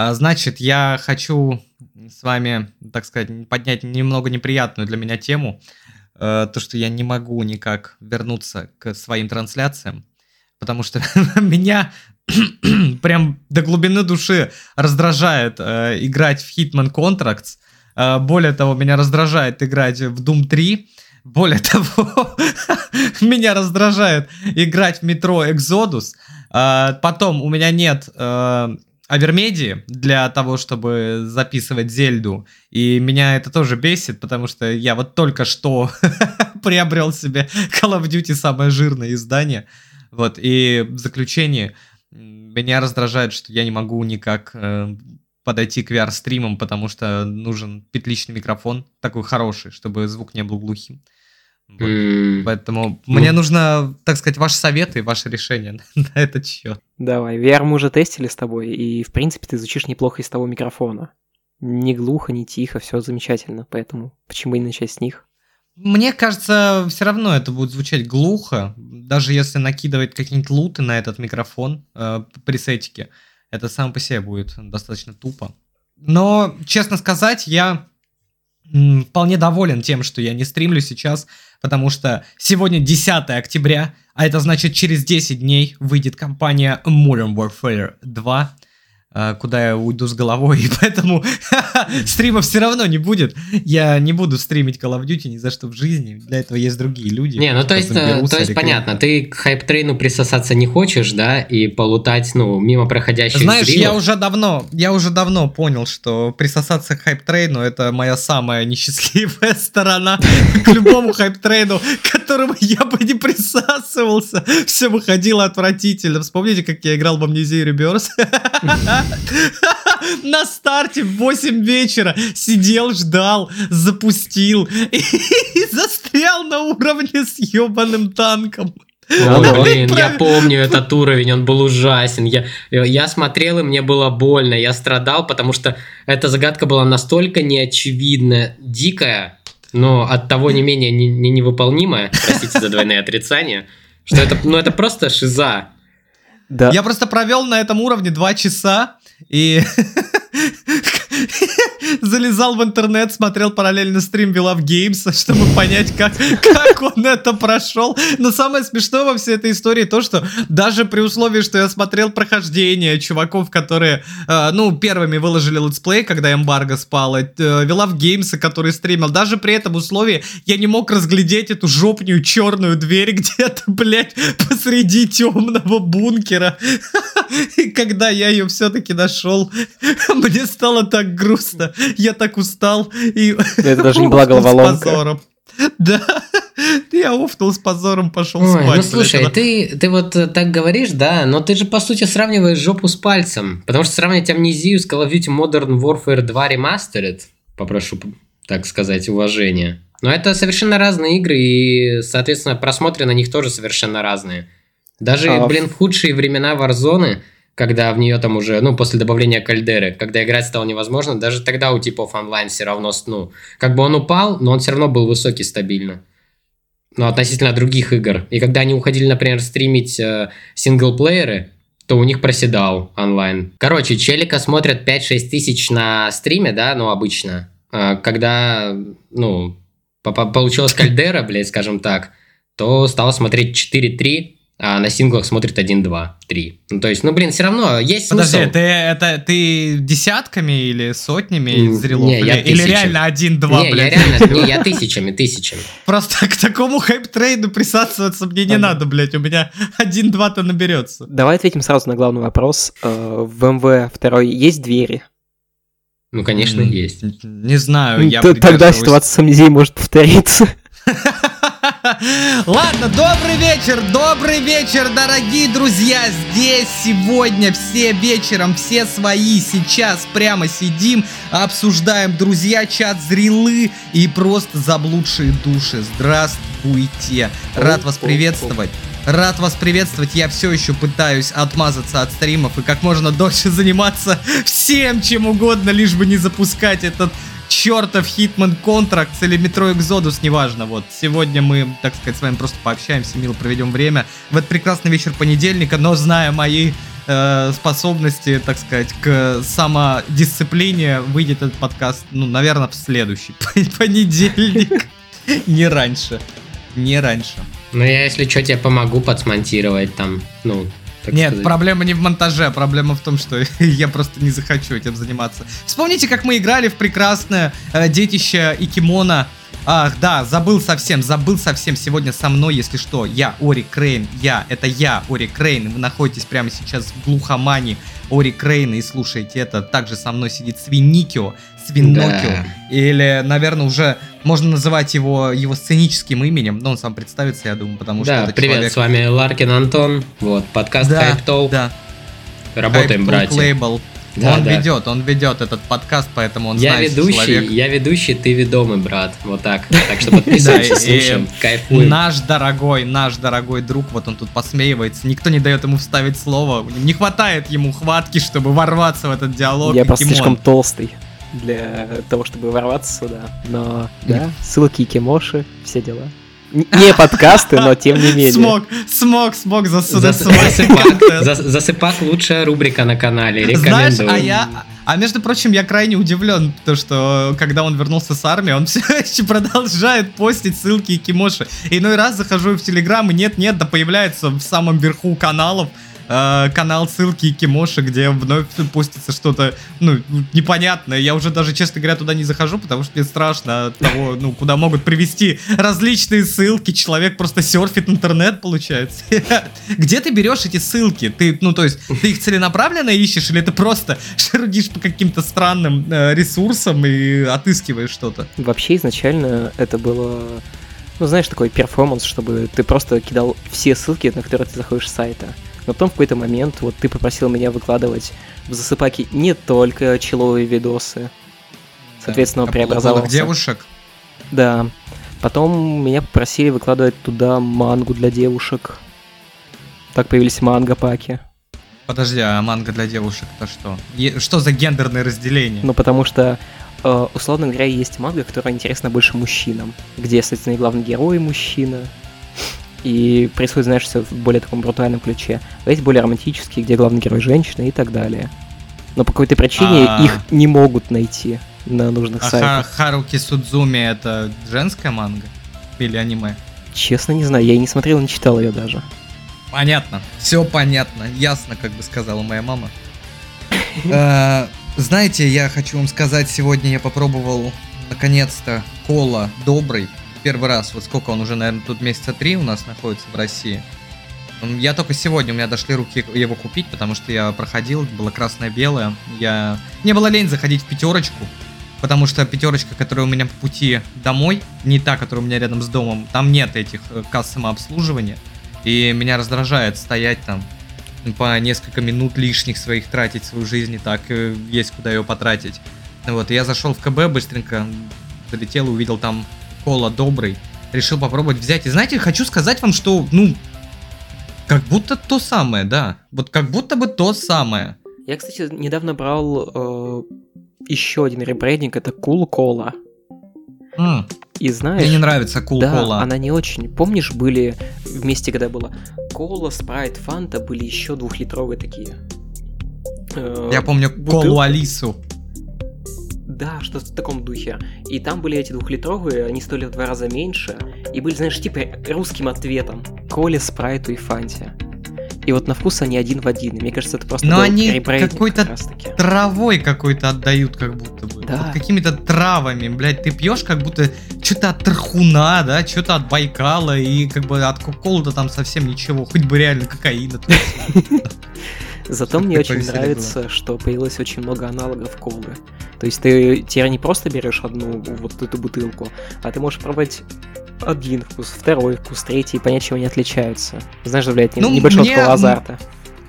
А, значит, я хочу с вами, так сказать, поднять немного неприятную для меня тему. Э, то, что я не могу никак вернуться к своим трансляциям, потому что меня прям до глубины души раздражает э, играть в Hitman Contracts. Э, более того, меня раздражает играть в Doom 3. Более того, меня раздражает играть в метро Exodus. Потом у меня нет Авермедии для того, чтобы записывать Зельду. И меня это тоже бесит, потому что я вот только что приобрел себе Call of Duty самое жирное издание. Вот, и в заключение меня раздражает, что я не могу никак э, подойти к VR-стримам, потому что нужен петличный микрофон, такой хороший, чтобы звук не был глухим. Вот. Mm. Поэтому ну. мне нужно, так сказать, ваши советы, ваши решения на этот счет. Давай, VR мы уже тестили с тобой, и в принципе ты звучишь неплохо из того микрофона. Не глухо, не тихо, все замечательно, поэтому почему не начать с них? Мне кажется, все равно это будет звучать глухо, даже если накидывать какие-нибудь луты на этот микрофон э, при сетике. Это сам по себе будет достаточно тупо. Но, честно сказать, я вполне доволен тем, что я не стримлю сейчас, потому что сегодня 10 октября, а это значит через 10 дней выйдет компания Modern Warfare 2. А, куда я уйду с головой, и поэтому стрима все равно не будет. Я не буду стримить Call of Duty ни за что в жизни. Для этого есть другие люди. Не, ну то есть, э, то есть понятно, ты к хайп-трейну присосаться не хочешь, да, и полутать, ну, мимо проходящих Знаешь, стримов. я уже давно, я уже давно понял, что присосаться к хайп-трейну это моя самая несчастливая сторона. К любому хайп-трейну, к которому я бы не присасывался, все выходило отвратительно. Вспомните, как я играл в Amnesia На старте в 8 вечера сидел, ждал, запустил и застрял на уровне с ебаным танком. Ну, блин, я помню этот уровень, он был ужасен. Я, я смотрел, и мне было больно, я страдал, потому что эта загадка была настолько неочевидная, дикая, но от того не менее не, не невыполнимая, простите за двойное отрицание, что это, ну, это просто шиза. Да. Я просто провел на этом уровне два часа, и залезал в интернет, смотрел параллельно стрим We Love Games а, чтобы понять, как, как он это прошел. Но самое смешное во всей этой истории то, что даже при условии, что я смотрел прохождение чуваков, которые, э, ну, первыми выложили летсплей, когда эмбарго спала, э, We Love Games а, который стримил, даже при этом условии я не мог разглядеть эту жопнюю черную дверь где-то, блядь, посреди темного бункера. И когда я ее все-таки нашел, мне стало так грустно. Я так устал. И Это даже не была головоломка. Да, я уфнул с позором, пошел Ой, спать. Ну слушай, ты, ты вот э, так говоришь, да, но ты же по сути сравниваешь жопу с пальцем. Потому что сравнить амнезию с Call of Duty Modern Warfare 2 Remastered, попрошу так сказать, уважения. Но это совершенно разные игры, и, соответственно, просмотры на них тоже совершенно разные. Даже, а... блин, в худшие времена Warzone когда в нее там уже, ну, после добавления кальдеры, когда играть стало невозможно, даже тогда у типов онлайн все равно, ну, как бы он упал, но он все равно был высокий стабильно. Ну, относительно других игр. И когда они уходили, например, стримить э, синглплееры, то у них проседал онлайн. Короче, челика смотрят 5-6 тысяч на стриме, да, ну, обычно. Э, когда, ну, получилась кальдера, блядь, скажем так, то стало смотреть 4-3, а на синглах смотрит 1, 2, 3. Ну, то есть, ну, блин, все равно есть Подожди, смысл. Ты, это, ты десятками или сотнями зрелов? Не, или, я или реально 1, 2, не, блядь? Я реально, не, я тысячами, тысячами. Просто к такому хайп-трейду присасываться мне не надо, блядь. У меня 1, 2-то наберется. Давай ответим сразу на главный вопрос. Э, в МВ второй есть двери? Ну, конечно, есть. Не знаю, я Тогда ситуация с амнезией может повториться. Ладно, добрый вечер, добрый вечер, дорогие друзья. Здесь сегодня все вечером, все свои. Сейчас прямо сидим, обсуждаем, друзья, чат зрелы и просто заблудшие души. Здравствуйте. Рад вас приветствовать. Рад вас приветствовать. Я все еще пытаюсь отмазаться от стримов и как можно дольше заниматься всем, чем угодно, лишь бы не запускать этот чертов Hitman Contracts или Metro Exodus, неважно. Вот, сегодня мы, так сказать, с вами просто пообщаемся, мило проведем время в этот прекрасный вечер понедельника, но зная мои э, способности, так сказать, к самодисциплине, выйдет этот подкаст, ну, наверное, в следующий понедельник. Не раньше. Не раньше. Ну, я, если что, тебе помогу подсмонтировать там, ну, так Нет, сказать. проблема не в монтаже, проблема в том, что я просто не захочу этим заниматься. Вспомните, как мы играли в прекрасное э, детище Икимона. Ах, да, забыл совсем, забыл совсем. Сегодня со мной, если что, я, Ори Крейн, я, это я, Ори Крейн. Вы находитесь прямо сейчас в глухомане Ори Крейна и слушаете это. Также со мной сидит Свиникио, Свинокио. Да. Или, наверное, уже можно называть его его сценическим именем, но он сам представится, я думаю, потому да, что это привет, человек... с вами Ларкин Антон, вот, подкаст да, Hype Talk. Да. Работаем, Hype братья. Label. Да, он да. ведет, он ведет этот подкаст, поэтому он я знает ведущий, человек. Я ведущий, ты ведомый, брат. Вот так. Так что подписывайся, слушаем, кайфуем. Наш дорогой, наш дорогой друг, вот он тут посмеивается. Никто не дает ему вставить слово. Не хватает ему хватки, чтобы ворваться в этот диалог. Я просто слишком толстый для того, чтобы ворваться сюда. Но, да, ссылки Кимоши, все дела. Не подкасты, но тем не менее. Смог, смог, смог засыпать. Засыпак лучшая рубрика на канале, рекомендую. Знаешь, а я... А между прочим, я крайне удивлен, то что когда он вернулся с армии, он все еще продолжает постить ссылки и кимоши. Иной раз захожу в Телеграм, и нет-нет, да появляется в самом верху каналов э, канал ссылки и Кимоши, где вновь постится что-то, ну, непонятное. Я уже даже, честно говоря, туда не захожу, потому что мне страшно от того, ну, куда могут привести различные ссылки. Человек просто серфит интернет, получается. Где ты берешь эти ссылки? Ты, ну, то есть, ты их целенаправленно ищешь, или ты просто шарудишь по каким-то странным э, ресурсам и отыскиваешь что-то? Вообще, изначально это было ну, знаешь, такой перформанс, чтобы ты просто кидал все ссылки, на которые ты заходишь с сайта. Но потом в какой-то момент вот ты попросил меня выкладывать в засыпаки не только человые видосы. Соответственно, да, преобразовался. девушек? Да. Потом меня попросили выкладывать туда мангу для девушек. Так появились манго-паки. Подожди, а манга для девушек это что? Е- что за гендерное разделение? Ну, потому что, э, условно говоря, есть манга, которая интересна больше мужчинам, где, соответственно, и главный герой мужчина, и происходит, знаешь, все в более таком брутальном ключе. А есть более романтические, где главный герой женщина и так далее. Но по какой-то причине А-а-а. их не могут найти на нужных а сайтах. Харуки Судзуми это женская манга? Или аниме? Честно не знаю, я и не смотрел, не читал ее даже. Понятно, все понятно, ясно, как бы сказала моя мама. Э, знаете, я хочу вам сказать, сегодня я попробовал наконец-то кола добрый первый раз, вот сколько он уже, наверное, тут месяца три у нас находится в России. Я только сегодня, у меня дошли руки его купить, потому что я проходил, было красное-белое. Я... Мне было лень заходить в пятерочку, потому что пятерочка, которая у меня по пути домой, не та, которая у меня рядом с домом, там нет этих э, касс самообслуживания. И меня раздражает стоять там по несколько минут лишних своих тратить свою жизнь, и так э, есть куда ее потратить. Вот, я зашел в КБ быстренько, залетел увидел там кола добрый. Решил попробовать взять. И знаете, хочу сказать вам, что, ну, как будто то самое, да. Вот как будто бы то самое. Я, кстати, недавно брал э, еще один ребрендинг, это Cool Cola. Mm. И знаешь... Мне не нравится Cool да, Cola. она не очень. Помнишь, были вместе, когда было Кола, Спрайт, Фанта, были еще двухлитровые такие. Э, Я помню Колу Алису. Да, что-то в таком духе. И там были эти двухлитровые, они стоили в два раза меньше, и были, знаешь, типа русским ответом. Коле, Спрайту и Фанте. И вот на вкус они один в один. И мне кажется, это просто Но они какой-то как травой какой-то отдают, как будто бы. Да. Вот какими-то травами, блядь, ты пьешь как будто что-то от Тархуна, да, что-то от Байкала, и как бы от Кока-Колы там совсем ничего, хоть бы реально кокаина. Зато мне очень нравится, что появилось очень много аналогов колы. То есть ты теперь не просто берешь одну вот эту бутылку, а ты можешь пробовать один вкус, второй вкус, третий, и понять, чем они отличаются. Знаешь, добавляет ну, небольшого мне, азарта.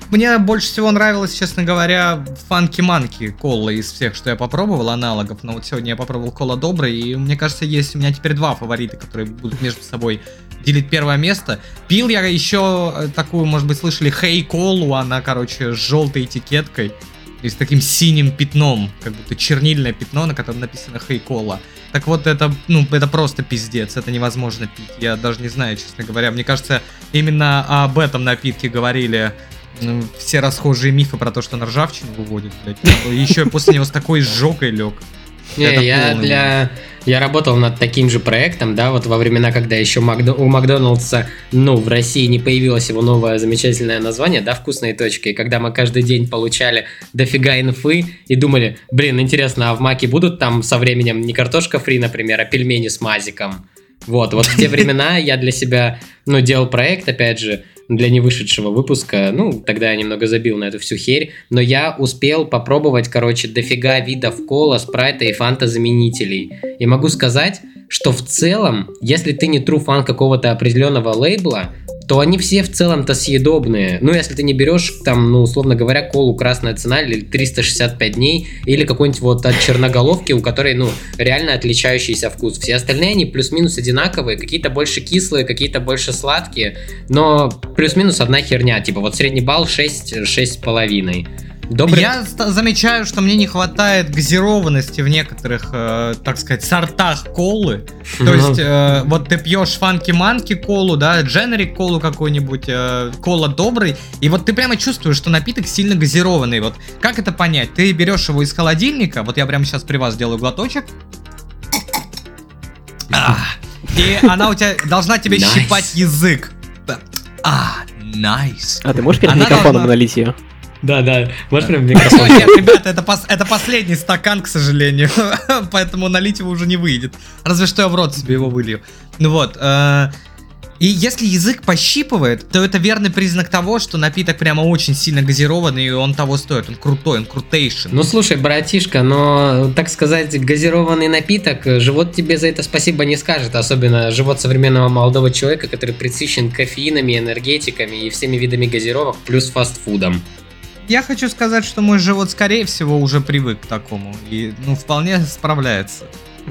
Мне больше всего нравилось, честно говоря, фанки манки кола из всех, что я попробовал, аналогов. Но вот сегодня я попробовал кола добрый, и мне кажется, есть у меня теперь два фаворита, которые будут между собой делить первое место. Пил я еще э, такую, может быть, слышали, Хей Колу, она, короче, с желтой этикеткой. И с таким синим пятном, как будто чернильное пятно, на котором написано Хейкола. Так вот, это, ну, это просто пиздец, это невозможно пить. Я даже не знаю, честно говоря. Мне кажется, именно об этом напитке говорили ну, все расхожие мифы про то, что на ржавчину выводит, блядь. Еще после него с такой сжогой лег. Не, я для... Я работал над таким же проектом, да, вот во времена, когда еще Макдо... у Макдоналдса, ну, в России не появилось его новое замечательное название, да, «Вкусные точки», и когда мы каждый день получали дофига инфы и думали, блин, интересно, а в Маке будут там со временем не картошка фри, например, а пельмени с мазиком? Вот, вот в те времена я для себя, ну, делал проект, опять же, для невышедшего выпуска. Ну, тогда я немного забил на эту всю херь. Но я успел попробовать, короче, дофига видов кола, спрайта и фанта заменителей. И могу сказать, что в целом, если ты не true фан какого-то определенного лейбла, то они все в целом-то съедобные. Ну, если ты не берешь, там, ну, условно говоря, колу «Красная цена» или 365 дней, или какой-нибудь вот от черноголовки, у которой, ну, реально отличающийся вкус. Все остальные, они плюс-минус одинаковые, какие-то больше кислые, какие-то больше сладкие, но плюс-минус одна херня, типа вот средний балл 6, 6,5. Добрый... Я замечаю, что мне не хватает газированности в некоторых, э, так сказать, сортах колы. То ну. есть, э, вот ты пьешь фанки-манки колу, да, дженерик колу какой-нибудь, э, кола добрый, и вот ты прямо чувствуешь, что напиток сильно газированный. Вот как это понять? Ты берешь его из холодильника, вот я прямо сейчас при вас делаю глоточек. А, и она у тебя должна тебе nice. щипать язык. А, nice. А ты можешь перед микрофоном должна... налить ее? Да, да, можешь прям микрофон. Нет, ребята, это, пос, это последний стакан, к сожалению, поэтому налить его уже не выйдет. Разве что я в рот себе его вылью. Ну вот, э, и если язык пощипывает, то это верный признак того, что напиток прямо очень сильно газированный, и он того стоит. Он крутой, он крутейший. Ну слушай, братишка, но, так сказать, газированный напиток, живот тебе за это спасибо не скажет. Особенно живот современного молодого человека, который присыщен кофеинами, энергетиками и всеми видами газировок, плюс фастфудом. Я хочу сказать, что мой живот, скорее всего, уже привык к такому. И, ну, вполне справляется.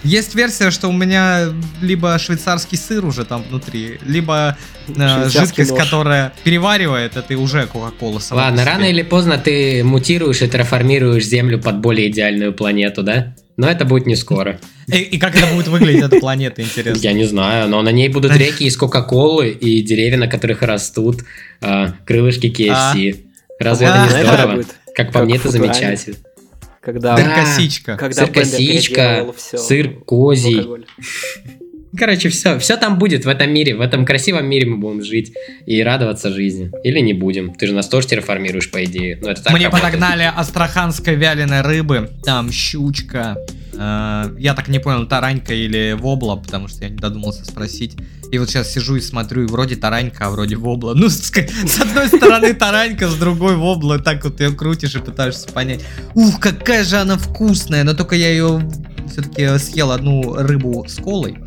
Есть версия, что у меня либо швейцарский сыр уже там внутри, либо э, жидкость, нож. которая переваривает, это уже Кока-Кола сама. Ладно, рано или поздно ты мутируешь и трансформируешь Землю под более идеальную планету, да? Но это будет не скоро. И, и как это будет выглядеть, эта планета, интересно? Я не знаю, но на ней будут реки из Кока-Колы и деревья, на которых растут э, крылышки KFC. А? Разве это не здорово? Как по мне, это замечательно. Когда, да, косичка. Когда сыр косичка, сыр козий. Короче, все, все там будет в этом мире, в этом красивом мире мы будем жить и радоваться жизни. Или не будем. Ты же нас тоже терраформируешь, по идее. Но это так Мне работает. подогнали астраханской вяленой рыбы, там щучка, я так не понял, таранька или вобла, потому что я не додумался спросить. И вот сейчас сижу и смотрю, и вроде таранька, а вроде вобла. Ну, с, с одной стороны таранька, с другой вобла, так вот ее крутишь и пытаешься понять. Ух, какая же она вкусная, но только я ее все-таки съел одну рыбу с колой.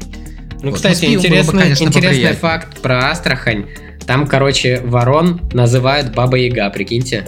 Ну, вот. кстати, ну, интересный, бы, конечно, интересный факт про Астрахань. Там, короче, ворон называют Баба Яга, прикиньте.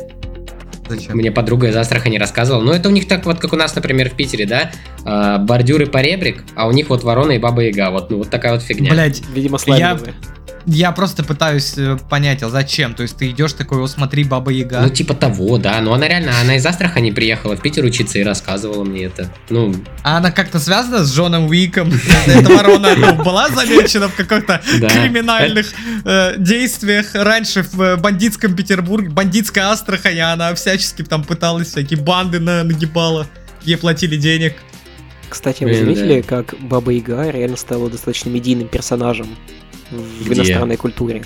Зачем? Мне подруга из Астрахани рассказывала. Ну, это у них так вот, как у нас, например, в Питере, да? А, бордюры поребрик, а у них вот ворона и баба яга. Вот, ну, вот такая вот фигня. Блять, видимо, слайдовые. Я... Я просто пытаюсь э, понять, а зачем? То есть ты идешь такой, о, смотри, Баба Яга. Ну, типа того, да. Но она реально, она из Астрахани приехала в Питер учиться и рассказывала мне это. Ну... А она как-то связана с Джоном Уиком? Эта ворона ну, была замечена в каких-то криминальных э, действиях раньше в э, бандитском Петербурге, бандитская Астрахань, а она всячески там пыталась всякие банды нагибала, ей платили денег. Кстати, вы заметили, как Баба Яга реально стала достаточно медийным персонажем в Где? иностранной культуре.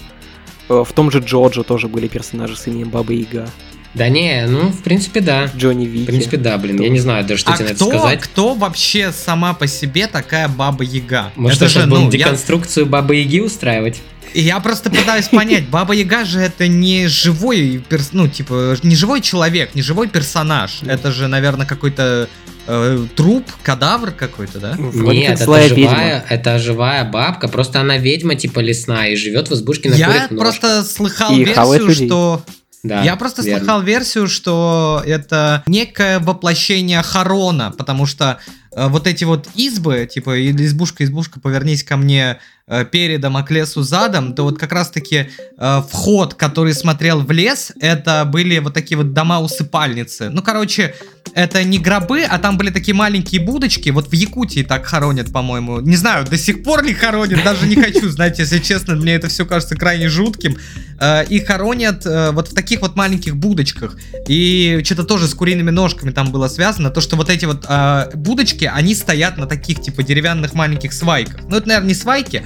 Э, в том же Джоджо тоже были персонажи с именем Баба Яга. Да не, ну, в принципе, да. Джонни Вики. В принципе, да, блин, я не знаю даже, что а тебе кто, на это сказать. кто вообще сама по себе такая Баба Яга? Может, это же, будем ну, деконструкцию я... Бабы Яги устраивать? Я просто пытаюсь понять, Баба Яга же это не живой, перс... ну, типа, не живой человек, не живой персонаж. Это же, наверное, какой-то э, труп, кадавр какой-то, да? Нет, это живая, это живая бабка, просто она ведьма типа лесная и живет в избушке на Я просто слыхал и версию, что... Да, Я просто верно. слыхал версию, что это некое воплощение Харона, потому что вот эти вот избы, типа избушка, избушка, повернись ко мне, э, передом, а к лесу задом, то вот как раз-таки э, вход, который смотрел в лес, это были вот такие вот дома-усыпальницы. Ну, короче, это не гробы, а там были такие маленькие будочки. Вот в Якутии так хоронят, по-моему. Не знаю, до сих пор ли хоронят, даже не хочу знать, если честно, мне это все кажется крайне жутким. Э, и хоронят э, вот в таких вот маленьких будочках. И что-то тоже с куриными ножками там было связано. То, что вот эти вот э, будочки, они стоят на таких типа деревянных маленьких свайках. Ну, это, наверное, не свайки,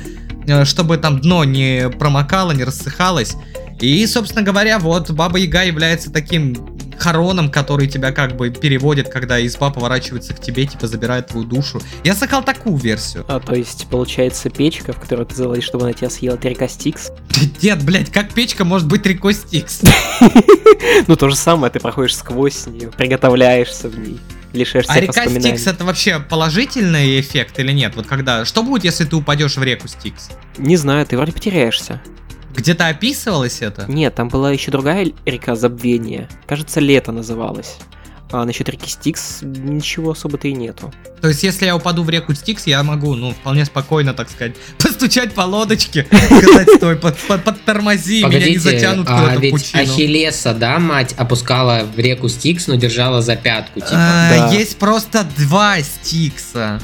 чтобы там дно не промокало, не рассыхалось. И, собственно говоря, вот Баба Яга является таким хороном, который тебя как бы переводит, когда изба поворачивается к тебе, типа забирает твою душу. Я слыхал такую версию. А, то есть, получается, печка, в которую ты залазишь, чтобы она тебя съела, это река Стикс? Нет, блядь, как печка может быть рекой Стикс? Ну, то же самое, ты проходишь сквозь нее, приготовляешься в ней лишаешься А река Стикс это вообще положительный эффект или нет? Вот когда... Что будет, если ты упадешь в реку Стикс? Не знаю, ты вроде потеряешься. Где-то описывалось это? Нет, там была еще другая река Забвения. Кажется, Лето называлась. А насчет реки Стикс ничего особо-то и нету. То есть, если я упаду в реку Стикс, я могу, ну, вполне спокойно, так сказать, постучать по лодочке, сказать, стой, под, под, подтормози, меня не затянут а куда-то ведь пучину. Ахиллеса, да, мать опускала в реку Стикс, но держала за пятку, типа. А, да. Есть просто два Стикса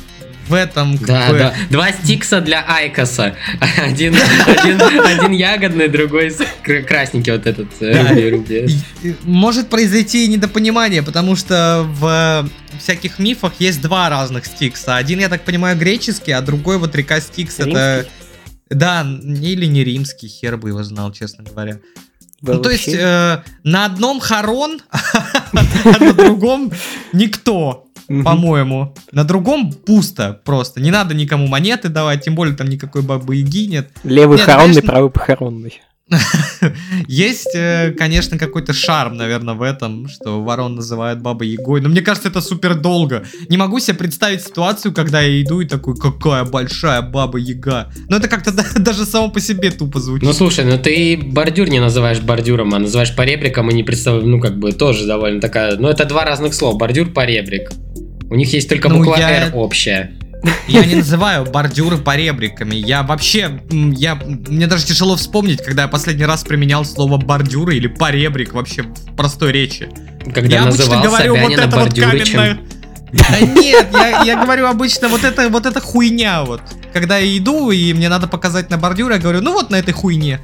в этом да, бы... да. Два стикса для Айкоса. Один, один, один ягодный, другой красненький вот этот. Э, да. Может произойти недопонимание, потому что в всяких мифах есть два разных стикса. Один, я так понимаю, греческий, а другой вот река Стикс римский? это... Да, или не римский, хер бы его знал, честно говоря. ну, то есть э, на одном хорон, а на другом никто по-моему. На другом пусто просто. Не надо никому монеты давать, тем более там никакой бабы Яги нет. Левый нет, хоронный, конечно... правый похоронный. Есть, э, конечно, какой-то шарм, наверное, в этом, что ворон называют бабой Егой. Но мне кажется, это супер долго. Не могу себе представить ситуацию, когда я иду и такой, какая большая баба Яга. Но это как-то даже само по себе тупо звучит. Ну слушай, ну ты бордюр не называешь бордюром, а называешь поребриком и не представляешь, ну как бы тоже довольно такая... Ну это два разных слова, бордюр, поребрик. У них есть только ну, буква я... R общая. Я не называю бордюры поребриками. Я вообще, я, мне даже тяжело вспомнить, когда я последний раз применял слово бордюры или поребрик вообще в простой речи. Когда я обычно говорю вот это вот каменное. Да нет, я, я говорю обычно вот это, вот эта хуйня вот. Когда я иду и мне надо показать на бордюр, я говорю, ну вот на этой хуйне.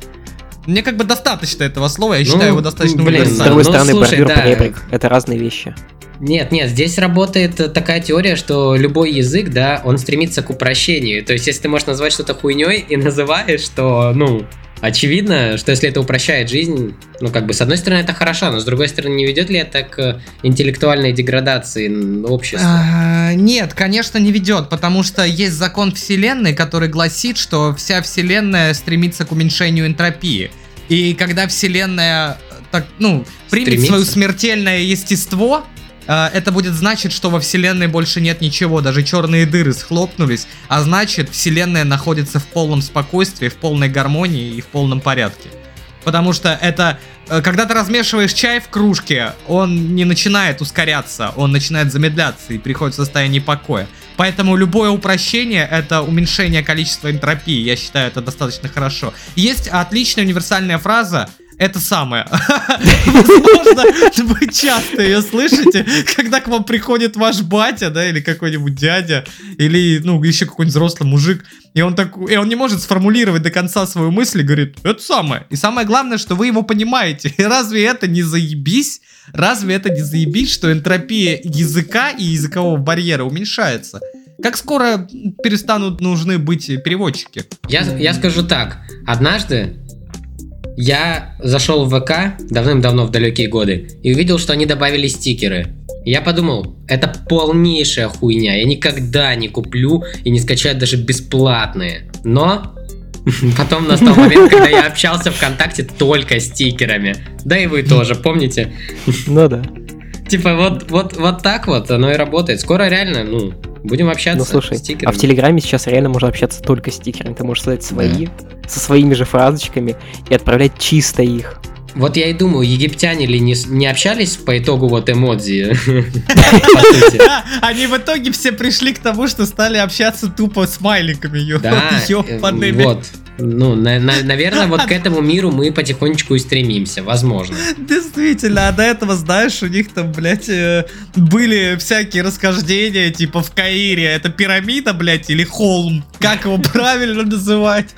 Мне как бы достаточно этого слова, я ну, считаю его достаточно блин, С другой ну, стороны, слушай, бордюр, да. поребрик, это разные вещи. Нет, нет, здесь работает такая теория, что любой язык, да, он стремится к упрощению. То есть, если ты можешь назвать что-то хуйней и называешь, то, ну, очевидно, что если это упрощает жизнь, ну, как бы, с одной стороны, это хорошо, но с другой стороны, не ведет ли это к интеллектуальной деградации общества? А, нет, конечно, не ведет, потому что есть закон Вселенной, который гласит, что вся Вселенная стремится к уменьшению энтропии. И когда Вселенная так, ну, примет Стремится. свое смертельное естество, это будет значить, что во Вселенной больше нет ничего, даже черные дыры схлопнулись, а значит, Вселенная находится в полном спокойствии, в полной гармонии и в полном порядке. Потому что это, э, когда ты размешиваешь чай в кружке, он не начинает ускоряться, он начинает замедляться и приходит в состояние покоя. Поэтому любое упрощение это уменьшение количества энтропии, я считаю это достаточно хорошо. Есть отличная универсальная фраза это самое. Возможно, вы часто ее слышите, когда к вам приходит ваш батя, да, или какой-нибудь дядя, или, ну, еще какой-нибудь взрослый мужик, и он так, и он не может сформулировать до конца свою мысль и говорит, это самое. И самое главное, что вы его понимаете. И разве это не заебись? Разве это не заебись, что энтропия языка и языкового барьера уменьшается? Как скоро перестанут нужны быть переводчики? Я, я скажу так. Однажды я зашел в ВК давным-давно в далекие годы и увидел, что они добавили стикеры. Я подумал, это полнейшая хуйня, я никогда не куплю и не скачаю даже бесплатные. Но потом настал момент, когда я общался ВКонтакте только стикерами. Да и вы тоже, помните? Ну да. Типа вот, вот, вот так вот оно и работает. Скоро реально, ну, Будем общаться. Ну слушай, а в Телеграме сейчас реально можно общаться только стикерами. Ты можешь создать свои, да. со своими же фразочками и отправлять чисто их. Вот я и думаю, египтяне ли не, не общались по итогу вот эмодзи? Они в итоге все пришли к тому, что стали общаться тупо смайликами, Да, э, ёбаными. вот. Ну, на- на- наверное, вот к этому миру мы потихонечку и стремимся, возможно. Действительно, а до этого, знаешь, у них там, блядь, э, были всякие расхождения, типа в Каире, это пирамида, блядь, или холм, как его правильно называть?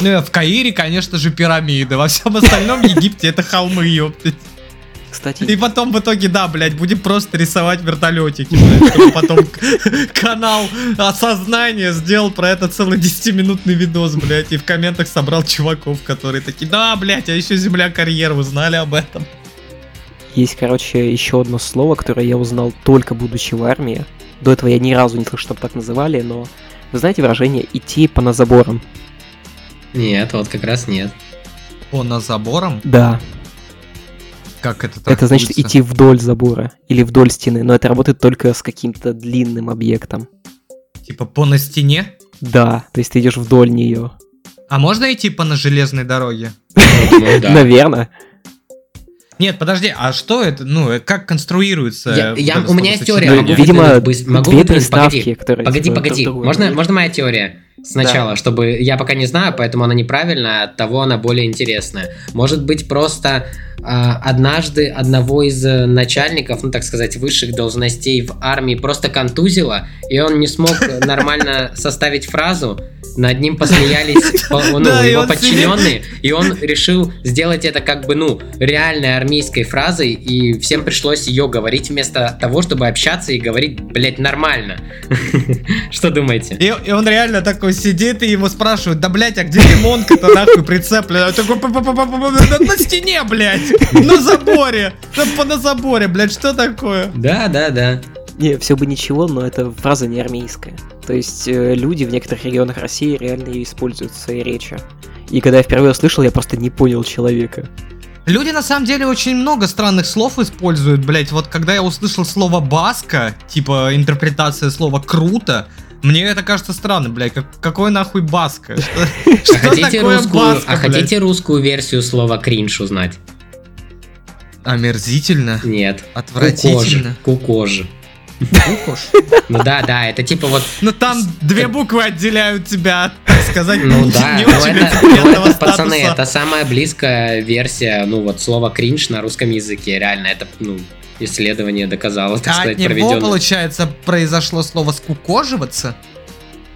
Ну, в Каире, конечно же, пирамида, во всем остальном Египте это холмы, ёптать. Кстати, И потом в итоге, да, блядь, будем просто рисовать вертолетики, блядь, чтобы потом канал осознания сделал про это целый 10-минутный видос, блядь, и в комментах собрал чуваков, которые такие, да, блядь, а еще Земля карьер, вы знали об этом? есть, короче, еще одно слово, которое я узнал только будучи в армии. До этого я ни разу не слышал, чтобы так называли, но вы знаете выражение «идти по заборам»? Нет, вот как раз нет. Он на забором? Да, Как это это значит трактуется? идти вдоль забора или вдоль стены, но это работает только с каким-то длинным объектом. Типа по на стене? Да, то есть ты идешь вдоль нее. А можно идти по на железной дороге? Ну. Наверное. Нет, подожди, а что это, ну, э, как конструируется? Я- я- у меня есть теория, могу Видимо, могу две приставки, погоди. которые... Погоди, типа, погоди. Можно, можно моя теория? Сначала, чтобы я пока не знаю, поэтому она неправильная, от того она более интересная. Может быть, просто а, однажды одного из э, начальников, ну так сказать, высших должностей в армии просто контузило, и он не смог нормально составить фразу. Над ним посмеялись по- ну, его подчиненные, и он решил сделать это как бы, ну, реальной армейской фразой, и всем пришлось ее говорить вместо того, чтобы общаться и говорить, блять, нормально. Что думаете? И, он реально такой сидит, и его спрашивают, да, блядь, а где лимонка-то нахуй прицеплена? Такой, «Па-па-па-па-па, на стене, блядь, на заборе, на заборе, блядь, что такое? Да, да, да. Не, все бы ничего, но эта фраза не армейская. То есть э, люди в некоторых регионах России реально ее используют в своей речи. И когда я впервые услышал, я просто не понял человека. Люди на самом деле очень много странных слов используют, блядь. Вот когда я услышал слово баска, типа интерпретация слова круто, мне это кажется странным, блядь. Как, какой нахуй баска? Что, А что хотите, такое русскую, баска, а блядь? хотите русскую версию слова кринж узнать? Омерзительно, Нет. отвратительно. Кукож. Кукош. Ну да, да, это типа вот Ну там две буквы отделяют тебя от, так сказать, Ну не- да, не ну очень это, ну это, пацаны, статуса. это самая близкая версия, ну вот слова кринж на русском языке, реально, это, ну, исследование доказало, так А сказать, от него, проведенное. получается, произошло слово скукоживаться?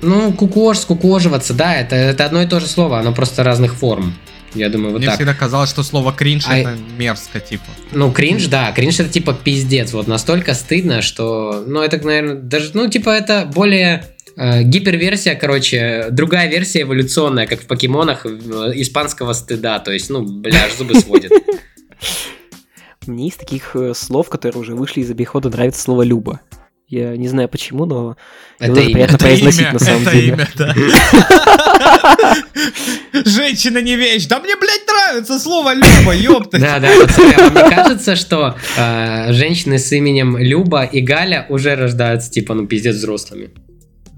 Ну, кукож, скукоживаться, да, это, это одно и то же слово, оно просто разных форм. Я думаю, вот Мне так. всегда казалось, что слово кринж А- это мерзко, типа. Ну, кринж, да, кринж это типа пиздец, вот настолько стыдно, что, ну, это, наверное, даже, ну, типа это более э, гиперверсия, короче, другая версия эволюционная, как в покемонах э, испанского стыда, то есть, ну, бля, аж зубы сводит. Мне из таких э, слов, которые уже вышли из обихода, нравится слово «люба». Я не знаю почему, но его Это имя. приятно Это произносить имя, на самом это деле. имя, да. Женщина не вещь. Да мне, блядь, нравится слово Люба, ёпта. Да, да, а вам не кажется, что э, женщины с именем Люба и Галя уже рождаются, типа, ну, пиздец взрослыми?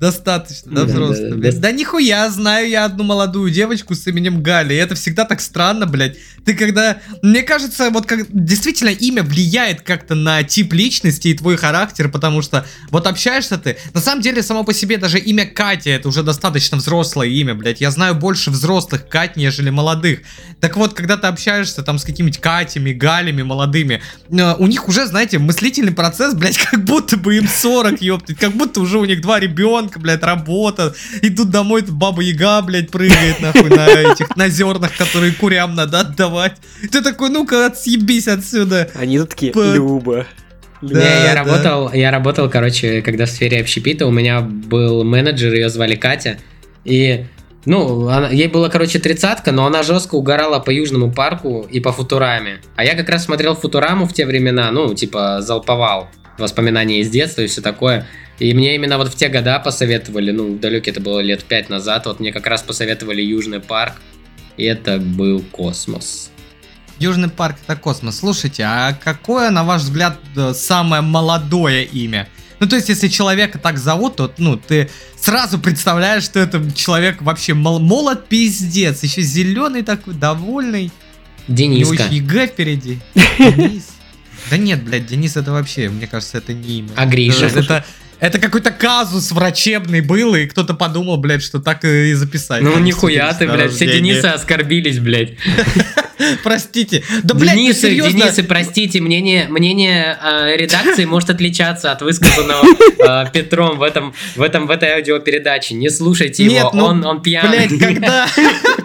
Достаточно, да, Да, взрослый. да, да. Да нихуя, знаю я одну молодую девочку с именем Галя, и это всегда так странно, блядь. Ты когда... Мне кажется, вот как действительно имя влияет как-то на тип личности и твой характер, потому что вот общаешься ты... На самом деле, само по себе даже имя Катя, это уже достаточно взрослое имя, блядь. Я знаю больше взрослых Кать, нежели молодых. Так вот, когда ты общаешься там с какими-нибудь Катями, Галями молодыми, э, у них уже, знаете, мыслительный процесс, блядь, как будто бы им 40, ёптать, как будто уже у них два ребенка, блядь, работа, идут домой, тут баба Яга, блядь, прыгает, нахуй, на этих, на зернах, которые курям надо отдавать. Ты такой, ну-ка, отъебись отсюда. Они тут такие «люба». Не, Да, я да. работал, я работал, короче, когда в сфере общепита, у меня был менеджер, ее звали Катя, и, ну, она- ей было, короче, тридцатка, но она жестко угорала по Южному парку и по Футураме. А я как раз смотрел Футураму в те времена, ну, типа, залповал воспоминания из детства и все такое. И мне именно вот в те года посоветовали, ну, далекие это было лет пять назад, вот мне как раз посоветовали Южный парк, и это был космос. Южный парк это космос. Слушайте, а какое, на ваш взгляд, э, самое молодое имя? Ну, то есть, если человека так зовут, то, ну, ты сразу представляешь, что это человек вообще мол- молод пиздец, еще зеленый такой, довольный. У него Дениска. еще ЕГЭ впереди. Денис. Да нет, блядь, Денис это вообще, мне кажется, это не имя. А Гриша? Это, это, какой-то казус врачебный был, и кто-то подумал, блядь, что так и записать. Ну нихуя ты, на блядь, все. Денисы оскорбились, блядь. Простите. Да, блядь, Денисы, серьезно. Денисы, простите, мнение, мнение э, редакции может отличаться от высказанного э, Петром в этом, в этом, в этой аудиопередаче. Не слушайте Нет, его, ну, он, он пьяный. Блять, когда,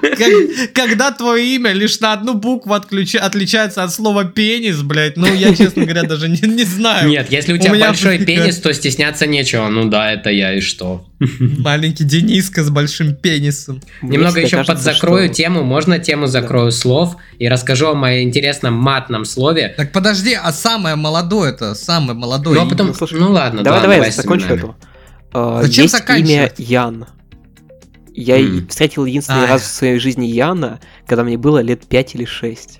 когда твое имя лишь на одну букву отличается от слова пенис, блядь, ну я, честно говоря, даже не, знаю. Нет, если у тебя большой пенис, то стесняться нечего. Ну да, это я и что. Маленький Дениска с большим пенисом. Немного еще подзакрою тему, можно тему закрою слов и расскажу о моем интересном матном слове. Так подожди, а самое молодое это самое молодое Ну, а имя? потом, Ну, ну ладно, давай, да, давай, именами. эту. А, Зачем есть имя? Ян. Я М. встретил единственный А. раз в своей жизни Яна, когда мне было лет 5 или 6.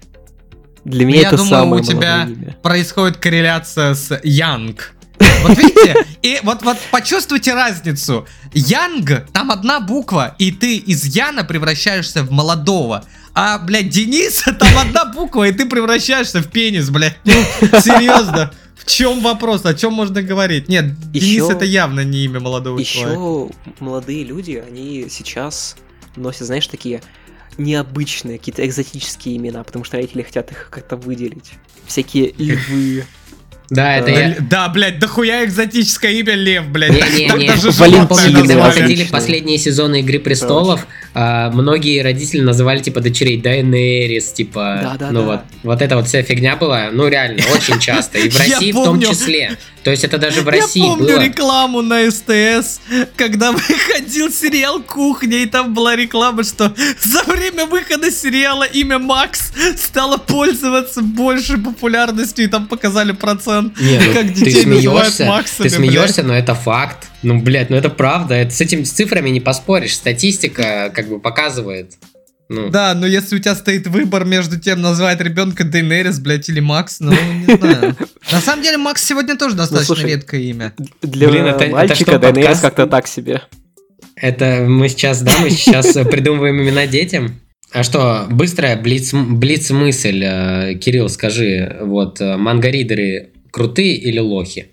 Для Ну, меня я это думаю, самое у тебя имя. происходит корреляция с Янг. Вот видите, и вот, вот почувствуйте разницу. Янг, там одна буква, и ты из Яна превращаешься в молодого. А, блядь, Денис, там одна буква, и ты превращаешься в пенис, блядь. Ну, серьезно. В чем вопрос? О чем можно говорить? Нет, Денис Ещё- это явно не имя молодого человека. Еще молодые люди, они сейчас носят, знаешь, такие необычные, какие-то экзотические имена, потому что родители хотят их как-то выделить. Всякие львы. Да, это Да, Да, я... да, блядь, дохуя экзотическое имя Лев, блядь. Не-не-не, назвали. выходили последние сезоны Игры Престолов, а, многие родители называли типа дочерей Дайнерис, типа, Да-да-да. ну вот, вот эта вот вся фигня была, ну реально, очень часто, и в России в том числе. То есть это даже в Я России помню было. рекламу на СТС, когда выходил сериал «Кухня», и там была реклама, что за время выхода сериала имя Макс стало пользоваться большей популярностью, и там показали процент, Не, ну, как ты детей называют смеешься, Максами, ты смеешься, но это факт. Ну, блядь, ну это правда. Это, с этими цифрами не поспоришь. Статистика как бы показывает. Ну, Да, но если у тебя стоит выбор между тем, назвать ребенка Дейнерис, блядь, или Макс, ну, не знаю. На самом деле, Макс сегодня тоже достаточно слушай, редкое имя. Для Блин, это- мальчика подкаст? как-то так себе. это мы сейчас, да, мы сейчас придумываем имена детям. А что, быстрая блиц, блиц мысль, э, Кирилл, скажи, вот э, мангаридеры крутые или лохи?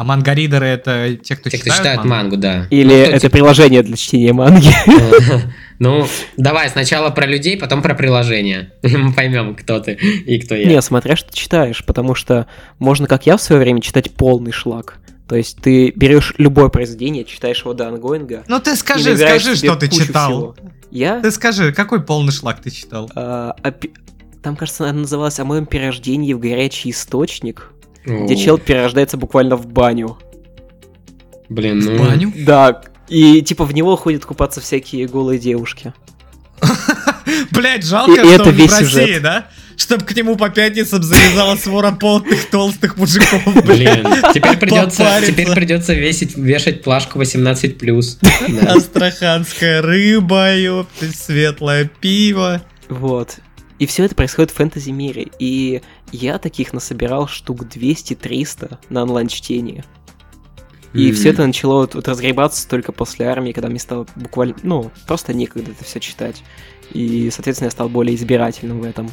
А мангаридеры это те, кто Те, кто читают читают мангу? мангу, да. Или Ну, кто это типа- приложение для чтения манги. Ну, давай сначала про людей, потом про приложение. Мы поймем, кто ты и кто я. Не, смотря что читаешь, потому что можно, как я в свое время, читать полный шлак. То есть ты берешь любое произведение, читаешь его до ангоинга. Ну ты скажи, скажи, что ты читал. всего. Я? Ты скажи, какой полный шлак ты читал? а, опи- Там, кажется, она называлась «О моем перерождении в горячий источник», где О, чел перерождается буквально в баню. Блин, ну... В баню? Да, и типа в него ходят купаться всякие голые девушки. Блять, жалко, И что это он в России, сюжет. да? Чтоб к нему по пятницам завязала свора потных толстых мужиков. Блин, теперь придется, Попариться. теперь придется весить, вешать плашку 18+. Да. Астраханская рыба, ёпты, светлое пиво. Вот. И все это происходит в фэнтези-мире. И я таких насобирал штук 200-300 на онлайн-чтении. И Мгм. все это начало вот, вот разгребаться только после армии, когда мне стало буквально, ну, просто некогда это все читать. И, соответственно, я стал более избирательным в этом.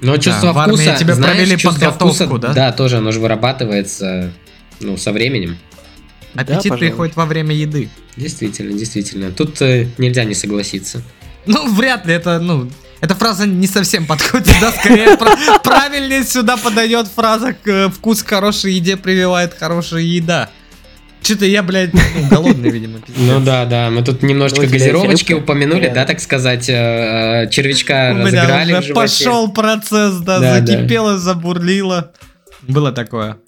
Но чувство в армии вкуса, тебе знаешь, провели чувство подготовку, вкуса, да? Да, тоже оно же вырабатывается, ну, со временем. Да, Аппетит пожалуй. приходит во время еды. Действительно, действительно. Тут э, нельзя не согласиться. Ну, вряд ли это, ну, эта фраза не совсем подходит, да, скорее пра- правильнее сюда подойдет фраза э, «вкус к хорошей еде прививает хорошая еда». Что-то я, блядь, ну, голодный, видимо, пиздец. Ну да, да, мы тут немножечко Ну, газировочки упомянули, Да. так сказать, э, э, червячка У меня разыграли уже животе. пошел процесс, да, Да, да. закипело, забурлило. Было такое.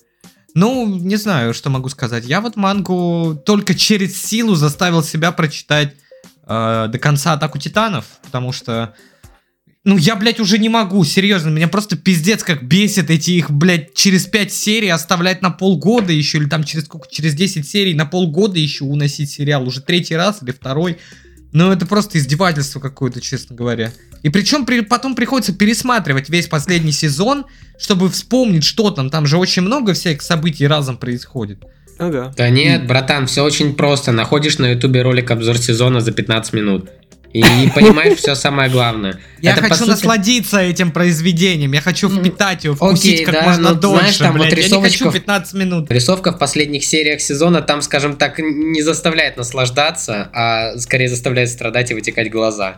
Ну, не знаю, что могу сказать. Я вот мангу только через силу заставил себя прочитать э, до конца Атаку Титанов, потому что... Ну, я, блядь, уже не могу, серьезно, меня просто пиздец как бесит эти их, блядь, через 5 серий оставлять на полгода еще, или там через сколько, через 10 серий на полгода еще уносить сериал, уже третий раз или второй. Ну, это просто издевательство какое-то, честно говоря. И причем при- потом приходится пересматривать весь последний сезон, чтобы вспомнить, что там. Там же очень много всяких событий разом происходит. Ага. Да нет, братан, все очень просто. Находишь на ютубе ролик обзор сезона за 15 минут. И понимаешь все самое главное. Я Это, хочу сути, насладиться этим произведением, я хочу Ну, впитать его, вкусить окей, как да, можно но дольше, знаешь, там вот блядь. Я не хочу рисовочков- 15 минут. Рисовка в последних сериях сезона там, скажем так, не заставляет наслаждаться, а скорее заставляет страдать и вытекать глаза.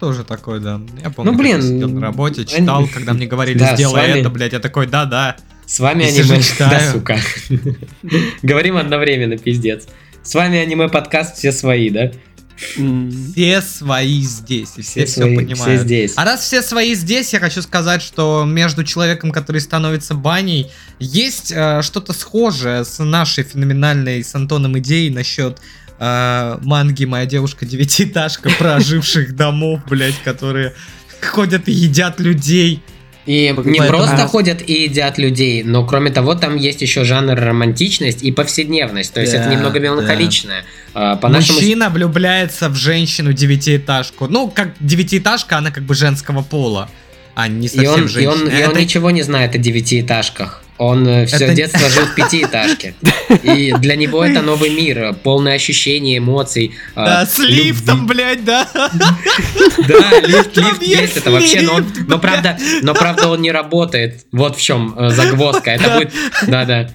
Тоже такой, да. Я помню, Ну, я блин, сидел на работе, они- читал, когда мне говорили, Да, сделай вами- это, блядь, я такой, да-да. С вами Я аниме... Да, сука. Говорим одновременно, пиздец. С вами аниме-подкаст «Все свои», да? Все свои здесь, и все все, свои, понимают. Все здесь. А раз все свои здесь, я хочу сказать, что между человеком, который становится баней, есть э, что-то схожее с нашей феноменальной с Антоном идеей насчет э, манги «Моя девушка девятиэтажка» про оживших домов, блядь, которые ходят и едят людей. И не просто ходят и едят людей, но кроме того, там есть еще жанр романтичность и повседневность. То есть это Да, немного да. меланхоличное. А, По нашему Мужчина влюбляется в женщину девятиэтажку. Ну, как девятиэтажка, она как бы женского пола, а не И совсем он, и, женщина. он, и он Это- ничего не знает о девятиэтажках. Он все Это- детство жил в пятиэтажке. И для него это новый мир, э, полное ощущение эмоций. а, Да, с любви. лифтом, блядь, да. Да, лифт, Там лифт есть есть, это вообще, но, он- но правда, но правда он не работает. Вот в чем э, загвоздка. Это будет, да, да.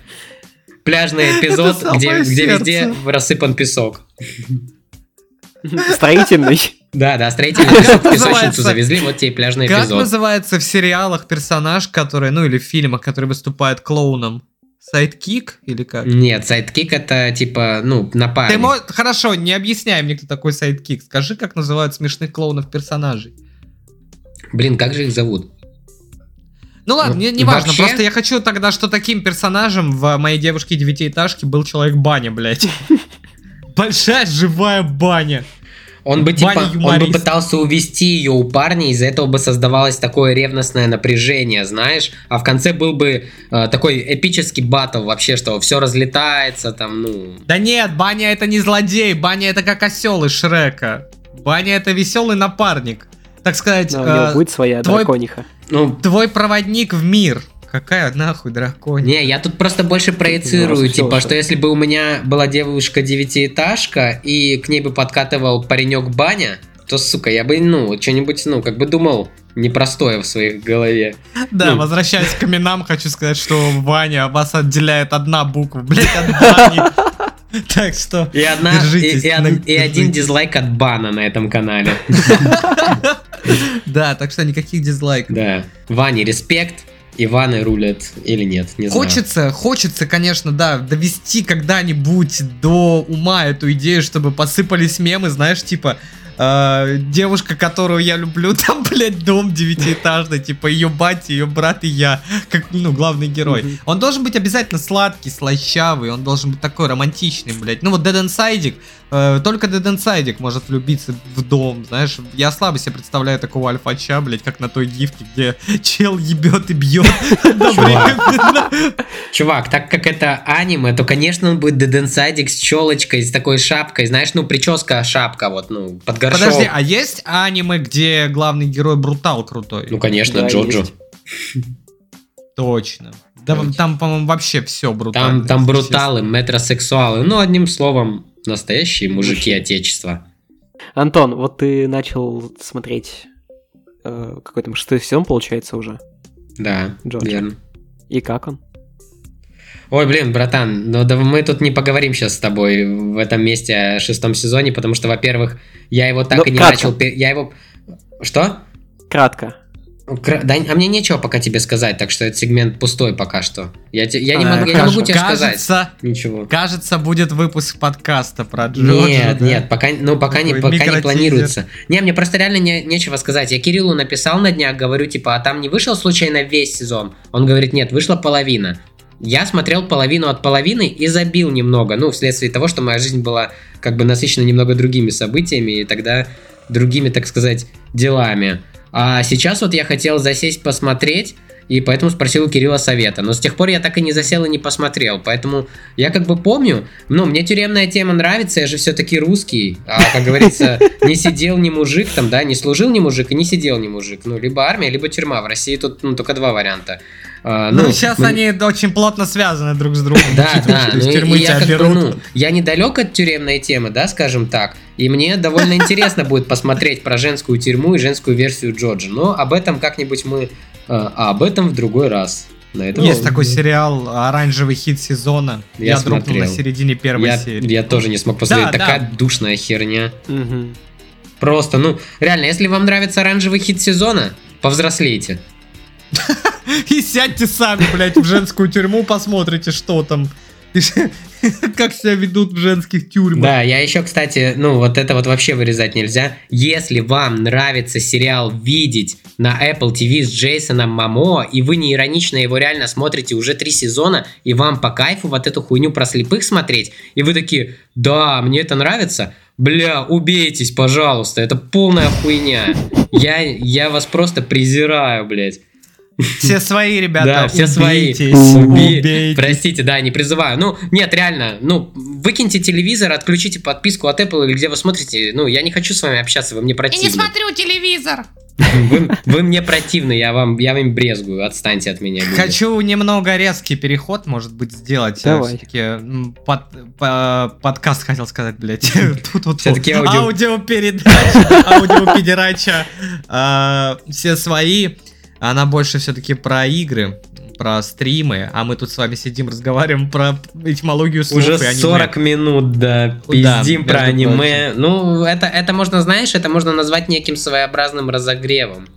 Пляжный эпизод, где, где везде рассыпан песок. Строительный. Да, да, строительный песок песочницу завезли, вот тебе пляжный Как эпизод. называется в сериалах персонаж, который, ну или в фильмах, который выступает клоуном? Sidekick или как? Нет, sidekick это типа, ну, напарник. Ты мо- Хорошо, не объясняй мне, кто такой sidekick. Скажи, как называют смешных клоунов персонажей. Блин, как же их зовут? Ну ладно, Ну, не, не важно, вообще- просто я хочу тогда, что таким персонажем в моей девушке девятиэтажке был человек-баня, блядь. Большая живая баня. Он бы типа, он бы пытался увести ее у парня, из-за этого бы создавалось такое ревностное напряжение, знаешь, а в конце был бы э, такой эпический батл вообще, что все разлетается, там, ну... Да нет, Баня это не злодей, Баня это как осел из Шрека. Баня это веселый напарник. Так сказать, Но у него э, будет своя твой- дракониха. Ну, твой проводник в мир. Какая нахуй дракония? не, я тут просто больше проецирую, типа, всё. что если бы у меня была девушка девятиэтажка, и к ней бы подкатывал паренек Баня, то, сука, я бы, ну, что-нибудь, ну, как бы думал непростое в своей голове. Да, Ну. возвращаясь к именам, хочу сказать, что Ваня вас отделяет одна буква, блять, от Бани. Так что И, одна, и, Держитесь, и од- на- и один держитесь. дизлайк от Бана на этом канале. Да, так что никаких дизлайков. Да. Ване респект. Иваны рулят или нет, не знаю. Хочется, хочется, конечно, да, довести когда-нибудь до ума эту идею, чтобы посыпались мемы, знаешь, типа э, девушка, которую я люблю, там, блядь, дом девятиэтажный, типа ее батя, ее брат и я, как, ну, главный герой. Он должен быть обязательно сладкий, слащавый, он должен быть такой романтичный, блядь. Ну вот Dead Inside, э, только Dead Inside может влюбиться в дом, знаешь. Я слабо себе представляю такого альфача, блядь, как на той гифке, где чел ебет и бьет. Чувак, так как это аниме, то, конечно, он будет деденсайдик с челочкой, с такой шапкой, знаешь, ну, прическа, шапка, вот, ну, под горшок. Подожди, а есть аниме, где главный герой брутал крутой? Ну, конечно, Джоджо. Точно. Да, там, по-моему, вообще все брутально. Там, бруталы, метросексуалы. Ну, одним словом, настоящие мужики Отечества. Антон, вот ты начал смотреть э, какой там шестой сезон, получается, уже. Да, Джоджо. верно. И как он? Ой, блин, братан, ну да мы тут не поговорим сейчас с тобой в этом месте о шестом сезоне, потому что, во-первых, я его так Ну, и не кратко. начал... Я его... Что? Кратко. Да, а мне нечего пока тебе сказать, так что этот сегмент пустой пока что. Я, те- я, не, А, могу, я не могу тебе сказать Кажется, ничего. кажется, будет выпуск подкаста про Джоджо. Нет, да? нет, пока, ну, пока, не, пока не планируется. Не, мне просто реально не- нечего сказать. Я Кириллу написал на днях, говорю, типа, а там не вышел случайно весь сезон? Он говорит, нет, вышла половина. Я смотрел половину от половины и забил немного, ну, вследствие того, что моя жизнь была как бы насыщена немного другими событиями и тогда другими, так сказать, делами. А сейчас вот я хотел засесть посмотреть, и поэтому спросил у Кирилла совета. Но с тех пор я так и не засел и не посмотрел, поэтому я как бы помню, ну, мне тюремная тема нравится, я же все-таки русский, а, как говорится, не сидел ни мужик там, да, не служил ни мужик и не сидел ни мужик, ну, либо армия, либо тюрьма, в России тут ну, только два варианта. А, Ну, сейчас мы- они очень плотно связаны друг с другом. да, учитывая, да, ну, тюрьмы и я как бы, ну, я недалек от тюремной темы, да, скажем так, и мне довольно интересно будет посмотреть про женскую тюрьму и женскую версию Джорджа, но об этом как-нибудь мы, а об этом в другой раз. На этом Есть такой сериал «Оранжевый хит сезона». Я Я, дропнул смотрел. на середине первой я, серии. я тоже не смог посмотреть, Да, такая да. душная херня. Мгм. Просто, ну, реально, если вам нравится оранжевый хит сезона, повзрослейте. И сядьте сами, блядь, в женскую тюрьму, посмотрите, что там. Как себя ведут в женских тюрьмах. Да, я еще, кстати, ну вот это вот вообще вырезать нельзя. Если вам нравится сериал «Видеть» на Apple TV с Джейсоном Мамо, и вы не иронично его реально смотрите уже три сезона, и вам по кайфу вот эту хуйню про слепых смотреть, и вы такие, да, мне это нравится, бля, убейтесь, пожалуйста, это полная хуйня. Я, я вас просто презираю, блядь. Все свои, ребята, Да, все свои. убейтесь. Простите, да, не призываю. Ну, нет, реально, ну, выкиньте телевизор, отключите подписку от Apple или где вы смотрите. Ну, я не хочу с вами общаться, вы мне Я не противны. смотрю телевизор. Вы, вы мне противны, я вам, я вам брезгую, отстаньте от меня. люди. Хочу немного резкий переход, может быть, сделать. Давай. Все-таки подкаст хотел сказать, блядь. Тут вот Всё-таки аудио- аудиопередача, аудиопередача. а, Все свои. Она больше все-таки про игры, про стримы, а мы тут с вами сидим, разговариваем про этимологию слов Уже и аниме. 40 минут, да, Да, пиздим между про аниме. Ну, это, это можно, знаешь, это можно назвать неким своеобразным разогревом.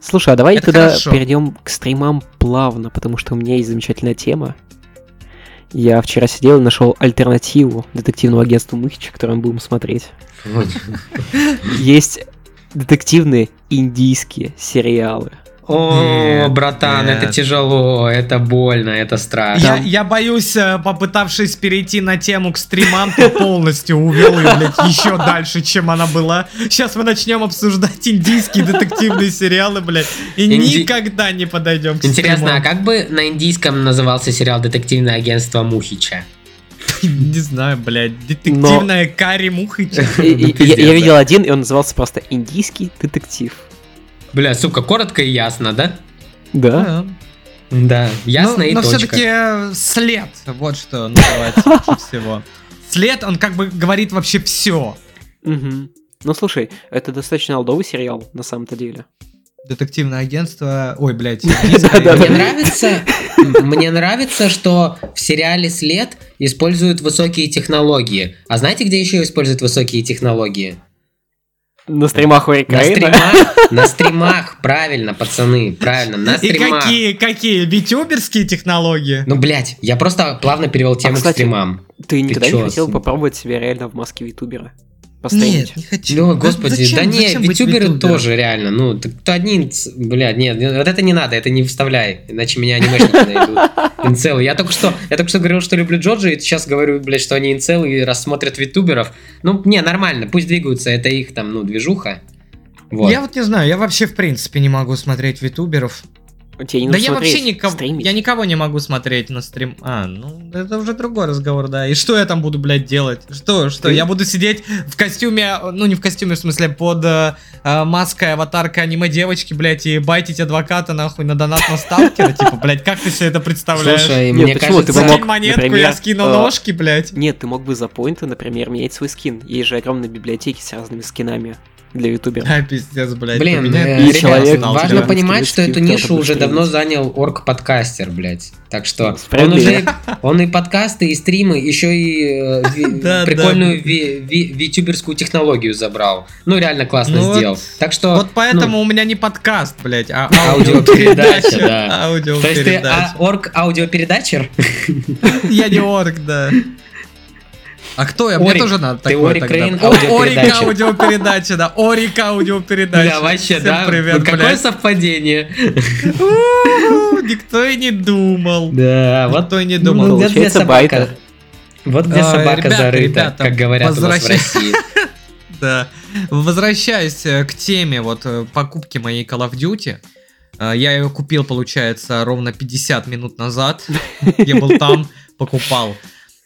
Слушай, а давай Это тогда хорошо. перейдем к стримам плавно, потому что у меня есть замечательная тема. Я вчера сидел и нашел альтернативу детективному агентству Мыхича, которое мы будем смотреть. Есть детективные индийские сериалы. О, Нет, братан, нет. это тяжело, это больно, это страшно. Я, я боюсь, э, попытавшись перейти на тему к стримам, ты полностью увел ее, блядь, еще дальше, чем она была. Сейчас мы начнем обсуждать индийские детективные сериалы, блядь, и Инди- никогда не подойдем к Интересно, а стримам. как бы на индийском назывался сериал «Детективное агентство Мухича»? Не знаю, блядь, детективная Кари Мухыча. И- и- пиздец, Я видел один, и он назывался просто «Индийский детектив». Бля, сука, коротко и ясно, да? Да. Да, ясно но, и но точка. все-таки след, вот что называется лучше всего. След, он как бы говорит вообще все. Мгм. Ну слушай, это достаточно олдовый сериал, на самом-то деле. Детективное агентство, ой, блядь. Мне нравится, мне нравится, что в сериале «След» используют высокие технологии. А знаете, где еще используют высокие технологии? На стримах На Урикаина. стримах, на стримах, правильно, пацаны, правильно, на И стримах. какие, какие? Витюберские технологии? Ну, блядь, я просто плавно перевел тему кстати, к стримам. Ты никогда чё, не хотел попробовать себя реально в маске витубера? Постримить? не хочу. Ну, господи, Зачем- да не, витубером? тоже реально, ну, так то одни, блядь, нет, вот это не надо, это не вставляй, иначе меня анимешники найдут. Инцелы. Я только что, я только что говорил, что люблю Джорджа, и сейчас говорю, блядь, что они инцелы и рассмотрят витуберов. Ну, не, нормально, пусть двигаются, это их там, ну, движуха. Вот. Я вот не знаю, я вообще в принципе не могу смотреть витуберов. Тебе не Да нужно я вообще никого, стримить. я никого не могу смотреть на стрим. А, ну это уже другой разговор, да. И что я там буду, блядь, делать? Что, что? Ты- Я буду сидеть в костюме, ну не в костюме, в смысле, под э, э, маской аватаркой аниме девочки, блядь, и байтить адвоката нахуй на донат на сталкера, типа, блядь, как ты себе это представляешь? Слушай, Нет, мне почему? Ты кажется... бы мог, монетку, например, я скину э, ножки, блядь. Нет, ты мог бы за поинты, например, менять свой скин. Есть же огромные библиотеки с разными скинами для ютуберов. А, пиздец, блядь. Блин, э, ребят, человек, важно понимать, что эту нишу уже давно занял орг-подкастер, блядь. Так что он уже, он и подкасты, и стримы, еще и э, прикольную витюберскую технологию забрал. Ну, реально классно Ну сделал. Так что... Вот поэтому ну, у меня не подкаст, блядь, а Аудиопередача, да. То есть ты а, орг-аудиопередачер? Я не орк, да. А кто я? Мне Орик. тоже надо такое Орик тогда. Рейн, О, Орик аудиопередача. аудиопередача, да. Орик аудиопередача. Бля, вообще, Всем да? привет, Вот Какое совпадение? Никто и не думал. Да, вот Никто и не ну, думал. вот где Получается, собака. Вот где А, собака ребята, зарыта, ребята, как говорят у нас в России. Да. Возвращаясь э, к теме вот э, покупки моей Call of Duty, Э, Я ее купил, получается, ровно 50 минут назад. Я был там, покупал.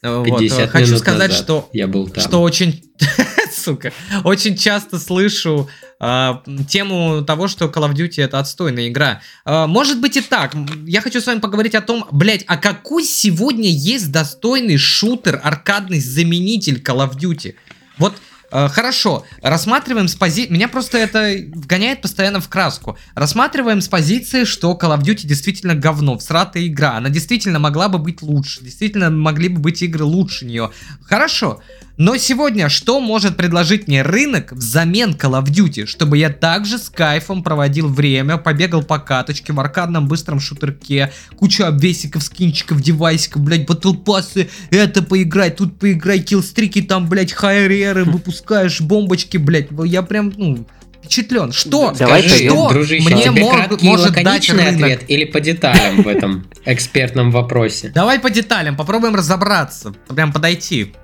Э, вот, э, 50 Хочу сказать, назад что я был там. что очень, сука, очень часто слышу а, тему того, что Call of Duty это отстойная игра. А, может быть и так. Я хочу с вами поговорить о том, блять, а какой сегодня есть достойный шутер, аркадный заменитель Call of Duty? Вот э, Хорошо, рассматриваем с позиции... Меня просто это вгоняет постоянно в краску. Рассматриваем с позиции, что Call of Duty действительно говно, всратая игра. Она действительно могла бы быть лучше. Действительно могли бы быть игры лучше нее. Хорошо. Но сегодня что может предложить мне рынок взамен Call of Duty, чтобы я также с кайфом проводил время, побегал по каточке в аркадном быстром шутерке, кучу обвесиков, скинчиков, девайсиков, блять, батлпассы, это поиграть, тут поиграй, киллстрики, там, блять, хайреры, выпускаешь бомбочки, блять, я прям, ну, впечатлен. Что? Давай Скажи, пойдем. дружище, Мне тебе мог- может дать рынок. ответ или по деталям в этом экспертном вопросе? Давай по деталям, попробуем разобраться, прям подойти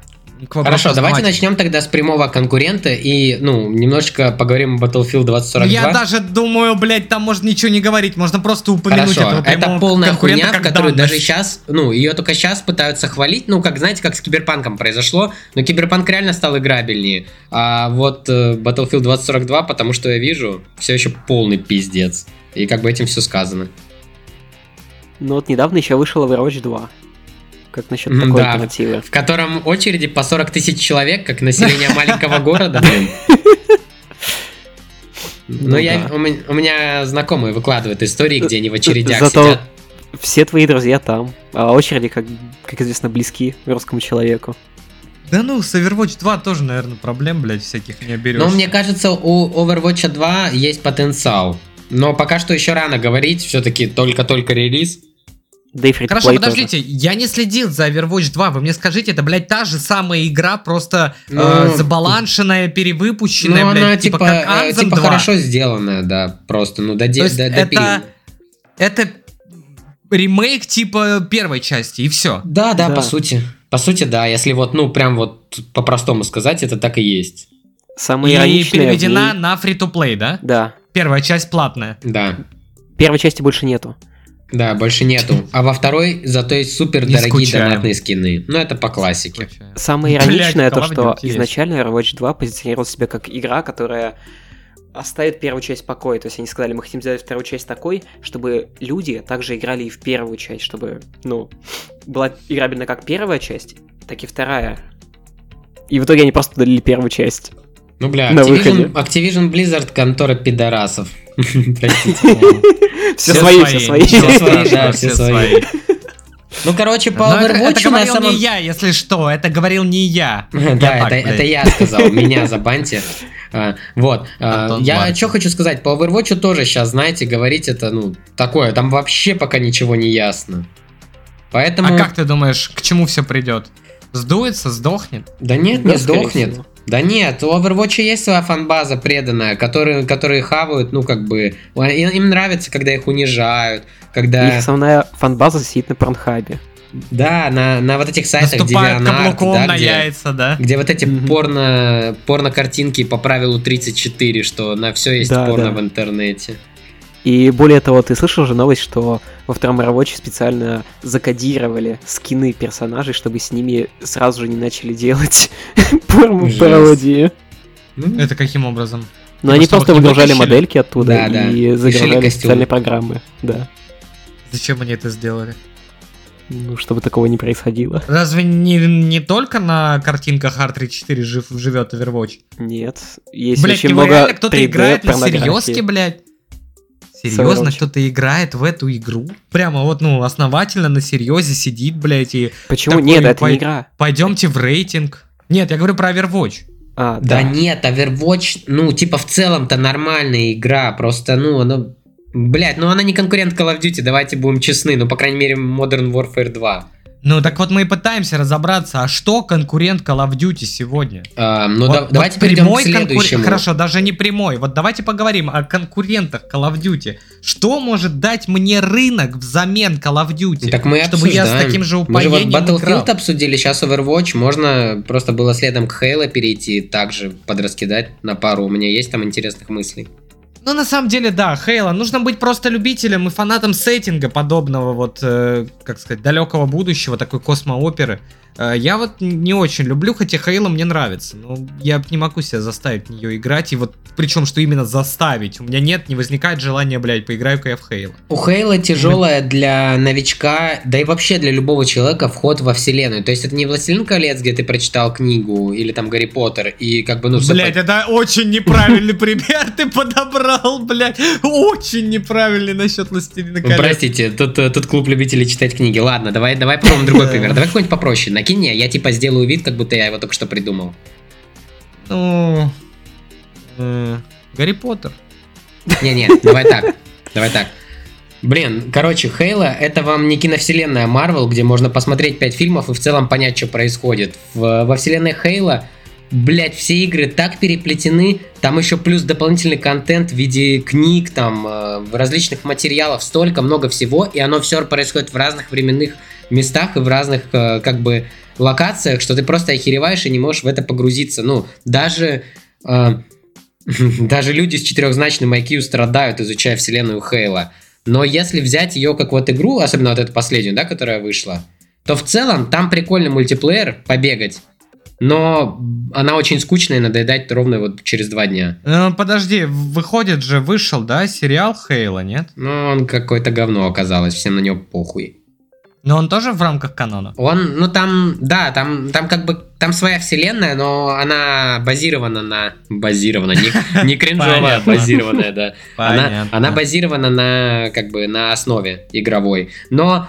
к вопросу Хорошо, давайте начнем тогда с прямого конкурента и, ну, немножечко поговорим о Battlefield 2042. Я даже думаю, блядь, там можно ничего не говорить, можно просто упомянуть Хорошо, этого это полная хуйня, в которую данность. даже сейчас, ну, ее только сейчас пытаются хвалить, ну, как, знаете, как с Киберпанком произошло, но Киберпанк реально стал играбельнее, а вот э, Battlefield 2042, потому что я вижу, все еще полный пиздец, и как бы этим все сказано. Ну вот недавно еще вышел Overwatch 2. Как насчет такой да. альтернативы? В котором очереди по 40 тысяч человек, как население маленького города. Ну, я, у, меня, знакомые выкладывают истории, где они в очередях Зато сидят. все твои друзья там, а очереди, как, как известно, близки русскому человеку. Да ну, с Overwatch 2 тоже, наверное, проблем, блядь, всяких не оберешь. Но мне кажется, у Overwatch 2 есть потенциал. Но пока что еще рано говорить, все-таки только-только релиз. Да и free Хорошо, подождите, я не следил за Overwatch 2, вы мне скажите, это, блядь, та же самая игра, просто э, Ну, забаланшенная, перевыпущенная, Ну, блядь, она типа, типа, как э, типа 2. хорошо сделанная, да, просто, ну, доде- То есть до- это, это ремейк типа первой части, и все. Да, да, Да. по сути. По сути, да, если вот, ну, прям вот по-простому сказать, это так и есть. Самое И переведена ней- на free-to-play, да? Да. Первая часть платная. Да. Первой части больше нету. Да, больше нету. А во второй зато есть супер дорогие донатные скины. Ну, это по классике. Самое Блядь, ироничное то, что изначально Overwatch 2 позиционировал себя как игра, которая оставит первую часть в покое. То есть они сказали, мы хотим сделать вторую часть такой, чтобы люди также играли и в первую часть, чтобы, ну, была играбельна как первая часть, так и вторая. И в итоге они просто удалили первую часть. Ну, бля, Activision. Activision Blizzard контора пидорасов. Все свои, все свои. Все свои, страшно, да, все свои. Ну, короче, по Но это, это Overwatch на говорил самом... не я, если что, это говорил не я. Да, это, я сказал, меня забаньте. А, Вот. а, Антон Я что хочу сказать, по Overwatch тоже сейчас, знаете, говорить это, ну, такое, там вообще пока ничего не ясно. Поэтому... А как ты думаешь, к чему все придет? Сдуется, сдохнет? Да нет, Да, не сдохнет. всего. Да нет, у Overwatch есть своя фанбаза преданная, которые, которые хавают, ну, как бы... Им, им нравится, когда их унижают, когда... Их основная фан-база сидит на Порнхабе. Да, на, на вот этих сайтах Наступает DeviantArt, да, на где, яйца, да? где вот эти Мгм. порно, порно-картинки по правилу 34, что на все есть Да, порно да. в интернете. И более того, ты слышал же новость, что во втором Overwatch специально закодировали скины персонажей, чтобы с ними сразу же не начали делать порно-пародии. Ну, Это каким образом? Но Типа, они просто выгружали модельки оттуда Да, да. и загружали специальные программы. Да. Зачем они это сделали? Ну, чтобы такого не происходило. Разве не, не только на картинках R34 жив, живет Overwatch? Нет. Есть Блять, очень его много реально кто-то 3D играет на серьезке, блядь? Серьезно, кто-то играет в эту игру? Прямо вот, ну, основательно на серьезе сидит, блядь, и Почему? такой Нет, это пой- не игра. пойдемте в рейтинг. Нет, я говорю про Overwatch. А, Да да. нет, Overwatch, ну, типа, в целом-то нормальная игра, просто, ну, она... Блять, ну она не конкурент Call of Duty, давайте будем честны, ну, по крайней мере, Modern Warfare 2. Ну, так вот мы и пытаемся разобраться, а что конкурент Call of Duty сегодня? А, ну, Вот- да- вот давайте перейдем к прямой конкур- следующему. Хорошо, даже не прямой. Вот давайте поговорим о конкурентах Call of Duty. Что может дать мне рынок взамен Call of Duty? Так мы чтобы я с обсуждаем. таким же Мы же вот упоением Battlefield играл. обсудили, сейчас Overwatch, можно просто было следом к Halo перейти, также подраскидать на пару, у меня есть там интересных мыслей. Ну, на самом деле, да, Хейла. Нужно быть просто любителем и фанатом сеттинга подобного, вот, э, как сказать, далекого будущего, такой космооперы. Я вот не очень люблю, хотя Хейла мне нравится. Но я не могу себя заставить в нее играть. И вот, причем, что именно заставить. У меня нет, не возникает желания, блядь, поиграю-ка я в Хейла. У Хейла тяжелая для новичка, да и вообще для любого человека вход во вселенную. То есть это не Властелин колец, где ты прочитал книгу, или там Гарри Поттер, и как бы, ну, всё Блять, это очень неправильный пример ты подобрал, блядь. Очень неправильный насчет Властелина колец. Простите, тут, э, тут клуб любителей читать книги. Ладно, давай, давай попробуем другой пример. Давай какой-нибудь попроще. Накинь мне, я типа сделаю вид, как будто я его только что придумал. Ну, э, Гарри Поттер. Не-не, давай так. Давай так. Блин, короче, Хейла это вам не киновселенная Марвел, где можно посмотреть 5 фильмов и в целом понять, что происходит. В- во вселенной Хейла, блять, все игры так переплетены, там еще плюс дополнительный контент в виде книг, там, э, различных материалов, столько много всего, и оно все происходит в разных временных местах и в разных, э, как бы, локациях, что ты просто охереваешь и не можешь в это погрузиться. Ну, даже... э, даже люди с четырехзначным IQ страдают, изучая вселенную Хейла. Но если взять ее как вот игру, особенно вот эту последнюю, да, которая вышла, то в целом там прикольный мультиплеер, побегать. Но она очень скучная и надоедать ровно вот через два дня. Э, Подожди, выходит же, вышел, да, сериал Хейла, нет? Ну, он какое-то говно оказалось, всем на него похуй. Но он тоже в рамках канона. Он, ну там, да, там, там как бы, там своя вселенная, но она базирована на... Базирована, не, не кринжовая, а базированная, да. Она, она базирована на как бы на основе игровой. Но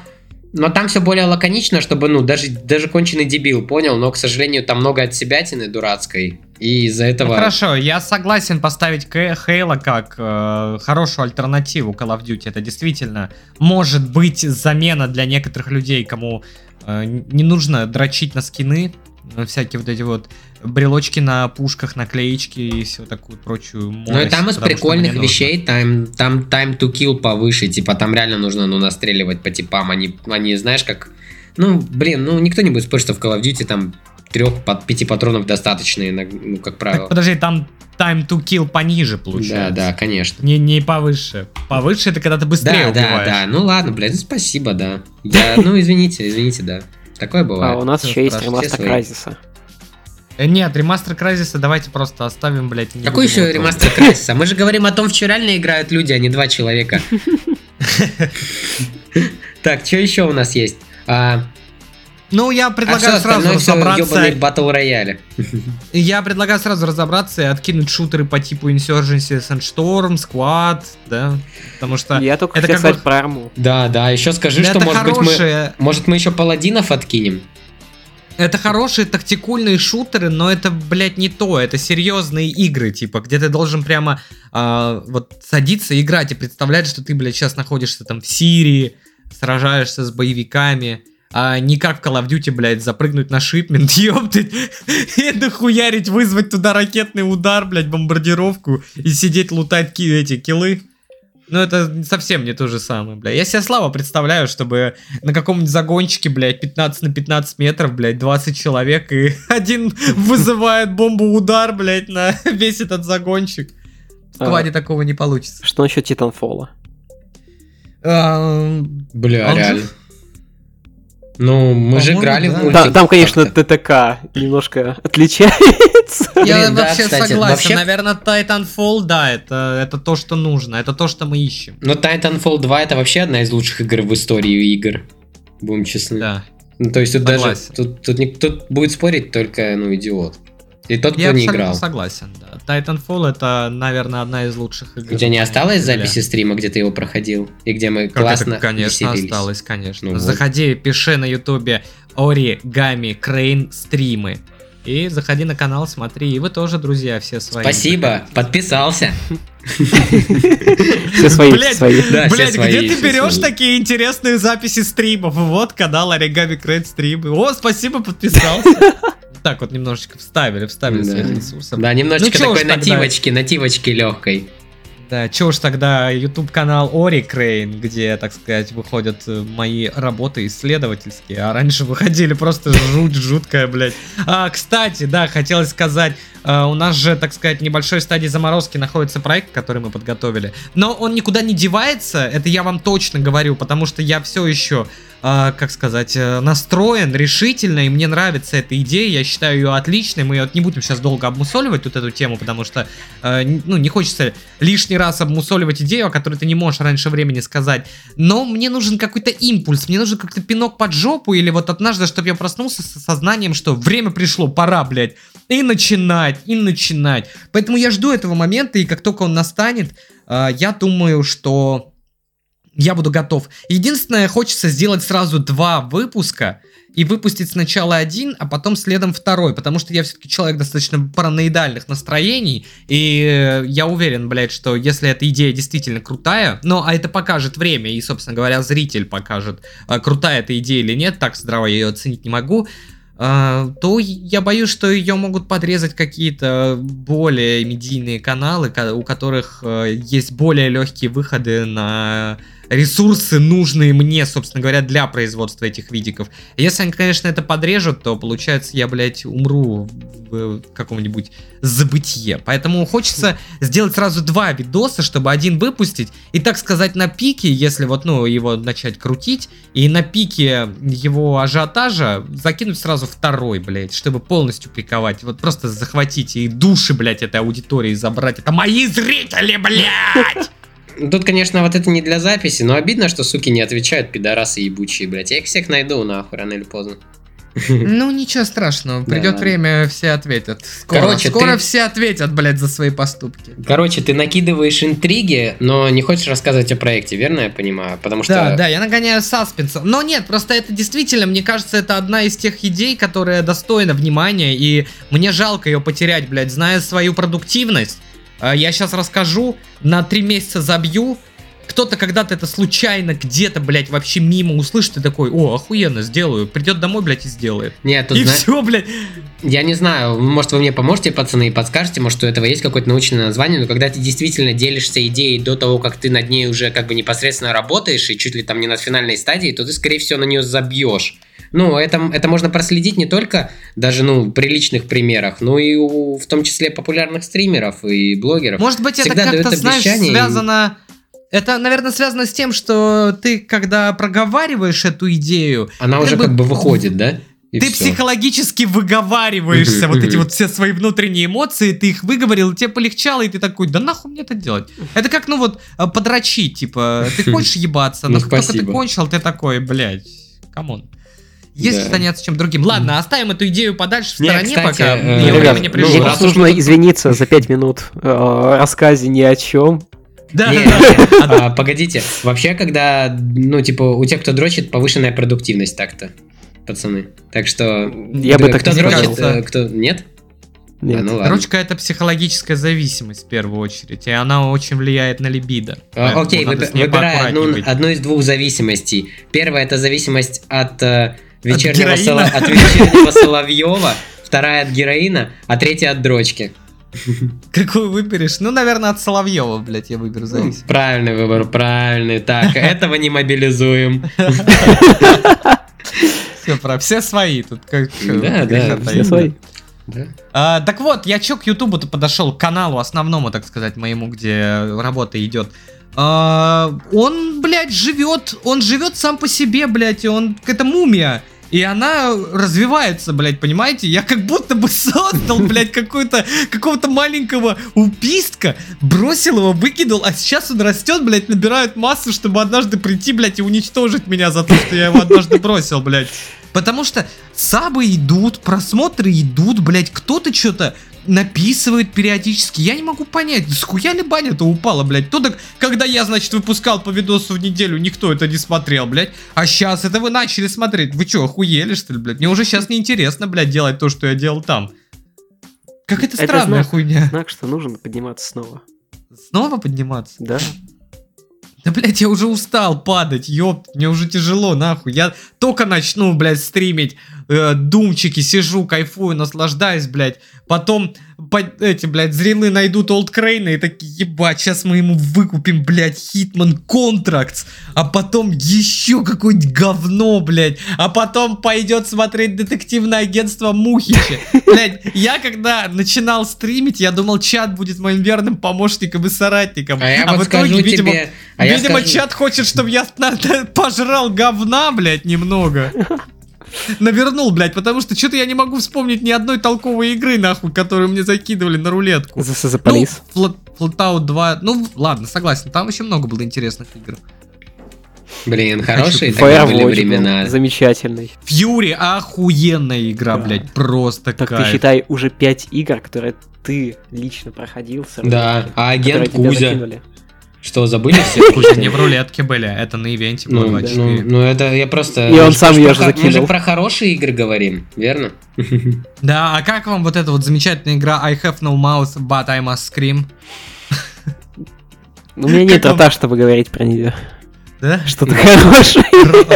но там все более лаконично, чтобы, ну, даже, даже конченый дебил понял, но, к сожалению, там много от себятины дурацкой. И из-за Ну, этого... хорошо, я согласен поставить Хейла как э, хорошую альтернативу Call of Duty. Это действительно может быть замена для некоторых людей, кому э, не нужно дрочить на скины, э, всякие вот эти вот брелочки на пушках, наклеечки и всю такую прочую Ну и там из прикольных вещей, там, там time to kill повыше, типа там реально нужно, ну, настреливать по типам, они, они знаешь, как... Ну, блин, ну, никто не будет спорить, что в Call of Duty там трех, под пяти патронов достаточно, ну, как Так, правило. подожди, там time to kill пониже Да, получается. да, конечно. Не, не повыше. Повыше это когда ты быстрее Да, да, убиваешь. да. Ну ладно, блядь, ну спасибо, да. Я, ну извините, извините, да. Такое А бывает. у нас еще есть ремастер. Крайзиса. Э, Нет, ремастер Крайзиса давайте просто оставим, блядь. и не Какой еще ремастер Крайсиса? Мы же говорим о том, в что реально играют люди, а не два человека. Так, что еще у нас есть? А, Ну, я а предлагаю все сразу разобраться. батл рояле. Я предлагаю сразу разобраться и откинуть шутеры по типу Insurgency, Sandstorm, Squad, да, потому что Я только это хотел как сказать бы- про арму. Да, да, еще скажи, это что может быть мы... Может мы еще паладинов откинем? это хорошие тактикульные шутеры, но это, блядь, не то, это серьезные игры, типа, где ты должен прямо а, вот садиться и играть и представлять, что ты, блядь, сейчас находишься там в Сирии, сражаешься с боевиками, а не как в Call of Duty, блядь, запрыгнуть на шипмент, ёптать, и нахуярить, вызвать туда ракетный удар, блядь, бомбардировку и сидеть лутать ки- эти киллы. Ну, это совсем не то же самое, бля. Я себе слабо представляю, чтобы на каком-нибудь загончике, блядь, 15 на 15 метров, блядь, 20 человек, и один вызывает бомбу-удар, блядь, на весь этот загончик. В А. скваде такого не получится. Что насчет Титанфола? А, Бля, реально. Ну, мы же играли да. в мультик. Там, там, конечно, как-то. ТТК немножко отличается. Я Блин, да, вообще кстати, согласен. вообще- Наверное, Titanfall, да, это, это то, что нужно. Это то, что мы ищем. Но Titanfall 2 это вообще одна из лучших игр в истории игр. Будем честны. Да. Ну, то есть тут даже Согласен. тут, тут, не- тут будет спорить только ну идиот. И тот, Я кто не играл. согласен, да. Titanfall это, наверное, одна из лучших игр. У тебя не осталось записи стрима, где ты его проходил? И где мы Как классно это, конечно, веселились? осталось, конечно. Ну вот. Заходи, пиши на ютубе Ори, Гами, Крейн, стримы. И заходи на канал, смотри. И вы тоже, друзья, все свои. Спасибо, подписался. Все свои, Блядь, свои. Да, все Блять, свои, где ты берешь свои. такие интересные записи стримов? Вот канал Оригами Крейн стримы. О, спасибо, подписался. Так вот немножечко вставили, вставили Да. своих ресурсов. Да, немножечко Ну, такой тогда. нативочки, нативочки легкой. Да, чё уж тогда YouTube канал Ори Крейн, где, так сказать, выходят э, мои работы исследовательские, а раньше выходили просто жуть жуткая, блядь. А, кстати, да, хотелось сказать, у нас же, так сказать, небольшой стадии заморозки находится проект, который мы подготовили. Но он никуда не девается, это я вам точно говорю, потому что я все еще э, как сказать, э, настроен решительно, и мне нравится эта идея, я считаю ее отличной, мы ее не будем сейчас долго обмусоливать тут эту тему, потому что, э, ну, не хочется лишний раз обмусоливать идею, о которой ты не можешь раньше времени сказать, но мне нужен какой-то импульс, мне нужен как-то пинок под жопу, или вот однажды, чтобы я проснулся с сознанием, что время пришло, пора, блядь, и начинать, и начинать. Поэтому я жду этого момента, и как только он настанет, э, я думаю, что я буду готов. Единственное, хочется сделать сразу два выпуска и выпустить сначала один, а потом следом второй, потому что я все-таки человек достаточно параноидальных настроений, и я уверен, блядь, что если эта идея действительно крутая, но а это покажет время, и, собственно говоря, зритель покажет, а, крутая эта идея или нет, так здраво я ее оценить не могу, то я боюсь, что ее могут подрезать какие-то более медийные каналы, у которых э, есть более легкие выходы на ресурсы, нужные мне, собственно говоря, для производства этих видиков. Если они, конечно, это подрежут, то, получается, я, блядь, умру в каком-нибудь забытие. Поэтому хочется сделать сразу два видоса, чтобы один выпустить, и, так сказать, на пике, если вот, ну, его начать крутить, и на пике его ажиотажа закинуть сразу второй, блядь, чтобы полностью пиковать. Вот просто захватить и души, блядь, этой аудитории забрать. Это мои зрители, блядь! Тут, конечно, вот это не для записи, но обидно, что суки не отвечают, пидорасы ебучие, блядь. Я их всех найду, нахуй, рано или поздно. Ну, ничего страшного, придет да. время, все ответят. Скоро, Короче, скоро ты... все ответят, блядь, за свои поступки. Короче, ты накидываешь интриги, но не хочешь рассказывать о проекте, верно я понимаю? Потому что... Да, да, я нагоняю саспенса. Но нет, просто это действительно, мне кажется, это одна из тех идей, которая достойна внимания, и мне жалко ее потерять, блядь, зная свою продуктивность. А, я сейчас расскажу, на три месяца забью, кто-то когда-то это случайно где-то, блядь, вообще мимо услышит и такой, о, охуенно, сделаю. Придет домой, блядь, и сделает. Нет, тут и зна... все, блядь. Я не знаю, может вы мне поможете, пацаны, и подскажете, может у этого есть какое-то научное название, но когда ты действительно делишься идеей до того, как ты над ней уже как бы непосредственно работаешь, и чуть ли там не на финальной стадии, то ты, скорее всего, на нее забьешь. Ну, это, это можно проследить не только даже, ну, при личных примерах, но и у, в том числе популярных стримеров и блогеров. Может быть, Всегда это как-то, знаешь, связано... Это, наверное, связано с тем, что ты, когда проговариваешь эту идею... Она уже бы... как бы выходит, да? И ты все. психологически выговариваешься, вот эти вот все свои внутренние эмоции, ты их выговорил, тебе полегчало, и ты такой, да нахуй мне это делать? Это как, ну вот, э, подрочить, типа, ты хочешь ебаться, но ну, только ты кончил, ты такой, блядь, come on. Если да. заняться чем другим. Ладно, оставим эту идею подальше в стороне, Нет, кстати, пока э, ее ребят, не пришло. Ну, нужно извиниться за 5 минут э, рассказе ни о чем. Да, не, да, да. А, погодите, вообще, когда, ну, типа, у тех, кто дрочит, повышенная продуктивность так-то, пацаны. Так что, я бы так кто дрочит, э, кто, нет? Нет. А, ну Дрочка это психологическая зависимость в первую очередь, и она очень влияет на либидо. А, окей, выб- выбирай одну, одну из двух зависимостей. Первая это зависимость от э, вечернего, от, соло... от вечернего Соловьева, вторая от героина, а третья от дрочки. Какую выберешь? Ну, наверное, от Соловьева, блядь, я выберу зависимость. Правильный выбор, правильный. Так, этого не мобилизуем. Все, про все свои тут. Как, да, да, все свои. Да. А, так вот, я чё к Ютубу-то подошел, к каналу основному, так сказать, моему, где работа идет. А, он, блядь, живет, он живет сам по себе, блядь, он, это мумия. И она развивается, блядь, понимаете? Я как будто бы создал, блядь, какой-то, какого-то маленького упистка, бросил его, выкинул, а сейчас он растет, блядь, набирает массу, чтобы однажды прийти, блядь, и уничтожить меня за то, что я его однажды бросил, блядь. Потому что сабы идут, просмотры идут, блядь, кто-то что-то написывают периодически. Я не могу понять, с хуя ли баня-то упала, блядь? То так, когда я, значит, выпускал по видосу в неделю, никто это не смотрел, блядь. А сейчас это вы начали смотреть. Вы что, охуели, что ли, блядь? Мне уже сейчас неинтересно, блядь, делать то, что я делал там. Как это, это странная знак, хуйня. Знак, что нужно подниматься снова. Снова подниматься? Да. Да, блядь, я уже устал падать, ёпт, мне уже тяжело, нахуй. Я только начну, блядь, стримить, э, думчики, сижу, кайфую, наслаждаюсь, блядь. Потом по, эти, блядь, зрелые найдут олдкрейна и такие, ебать, сейчас мы ему выкупим, блядь, Hitman Contracts, а потом еще какое-нибудь говно, блядь, а потом пойдет смотреть детективное агентство Мухича. Блядь, я когда начинал стримить, я думал, чат будет моим верным помощником и соратником. А я а вот в итоге, видимо, тебе... А видимо скажу- чат хочет, чтобы я пожрал говна, блядь, немного. Навернул, блядь, потому что что-то я не могу вспомнить ни одной толковой игры, нахуй, которую мне закидывали на рулетку. This is police. Ну, Flat- Flatout 2, ну, ладно, согласен, там еще много было интересных игр. Блин, хорошие тогда были времена. замечательный. Фьюри охуенная игра, Да. блядь, просто Так ты кайф. считай уже 5 игр, которые ты лично проходил. Да, а агент Кузя. закинули. Что, забыли все? Кузя не в рулетке были, это на ивенте было Ну, 24. ну, ну, это я просто... И он мы же- сам мы же хо- Мы же закинул. про хорошие игры говорим, верно? Да, а как вам вот эта вот замечательная игра I have no mouth, but I must scream? У меня нет рта, чтобы говорить про нее. Да? Что-то хорошее.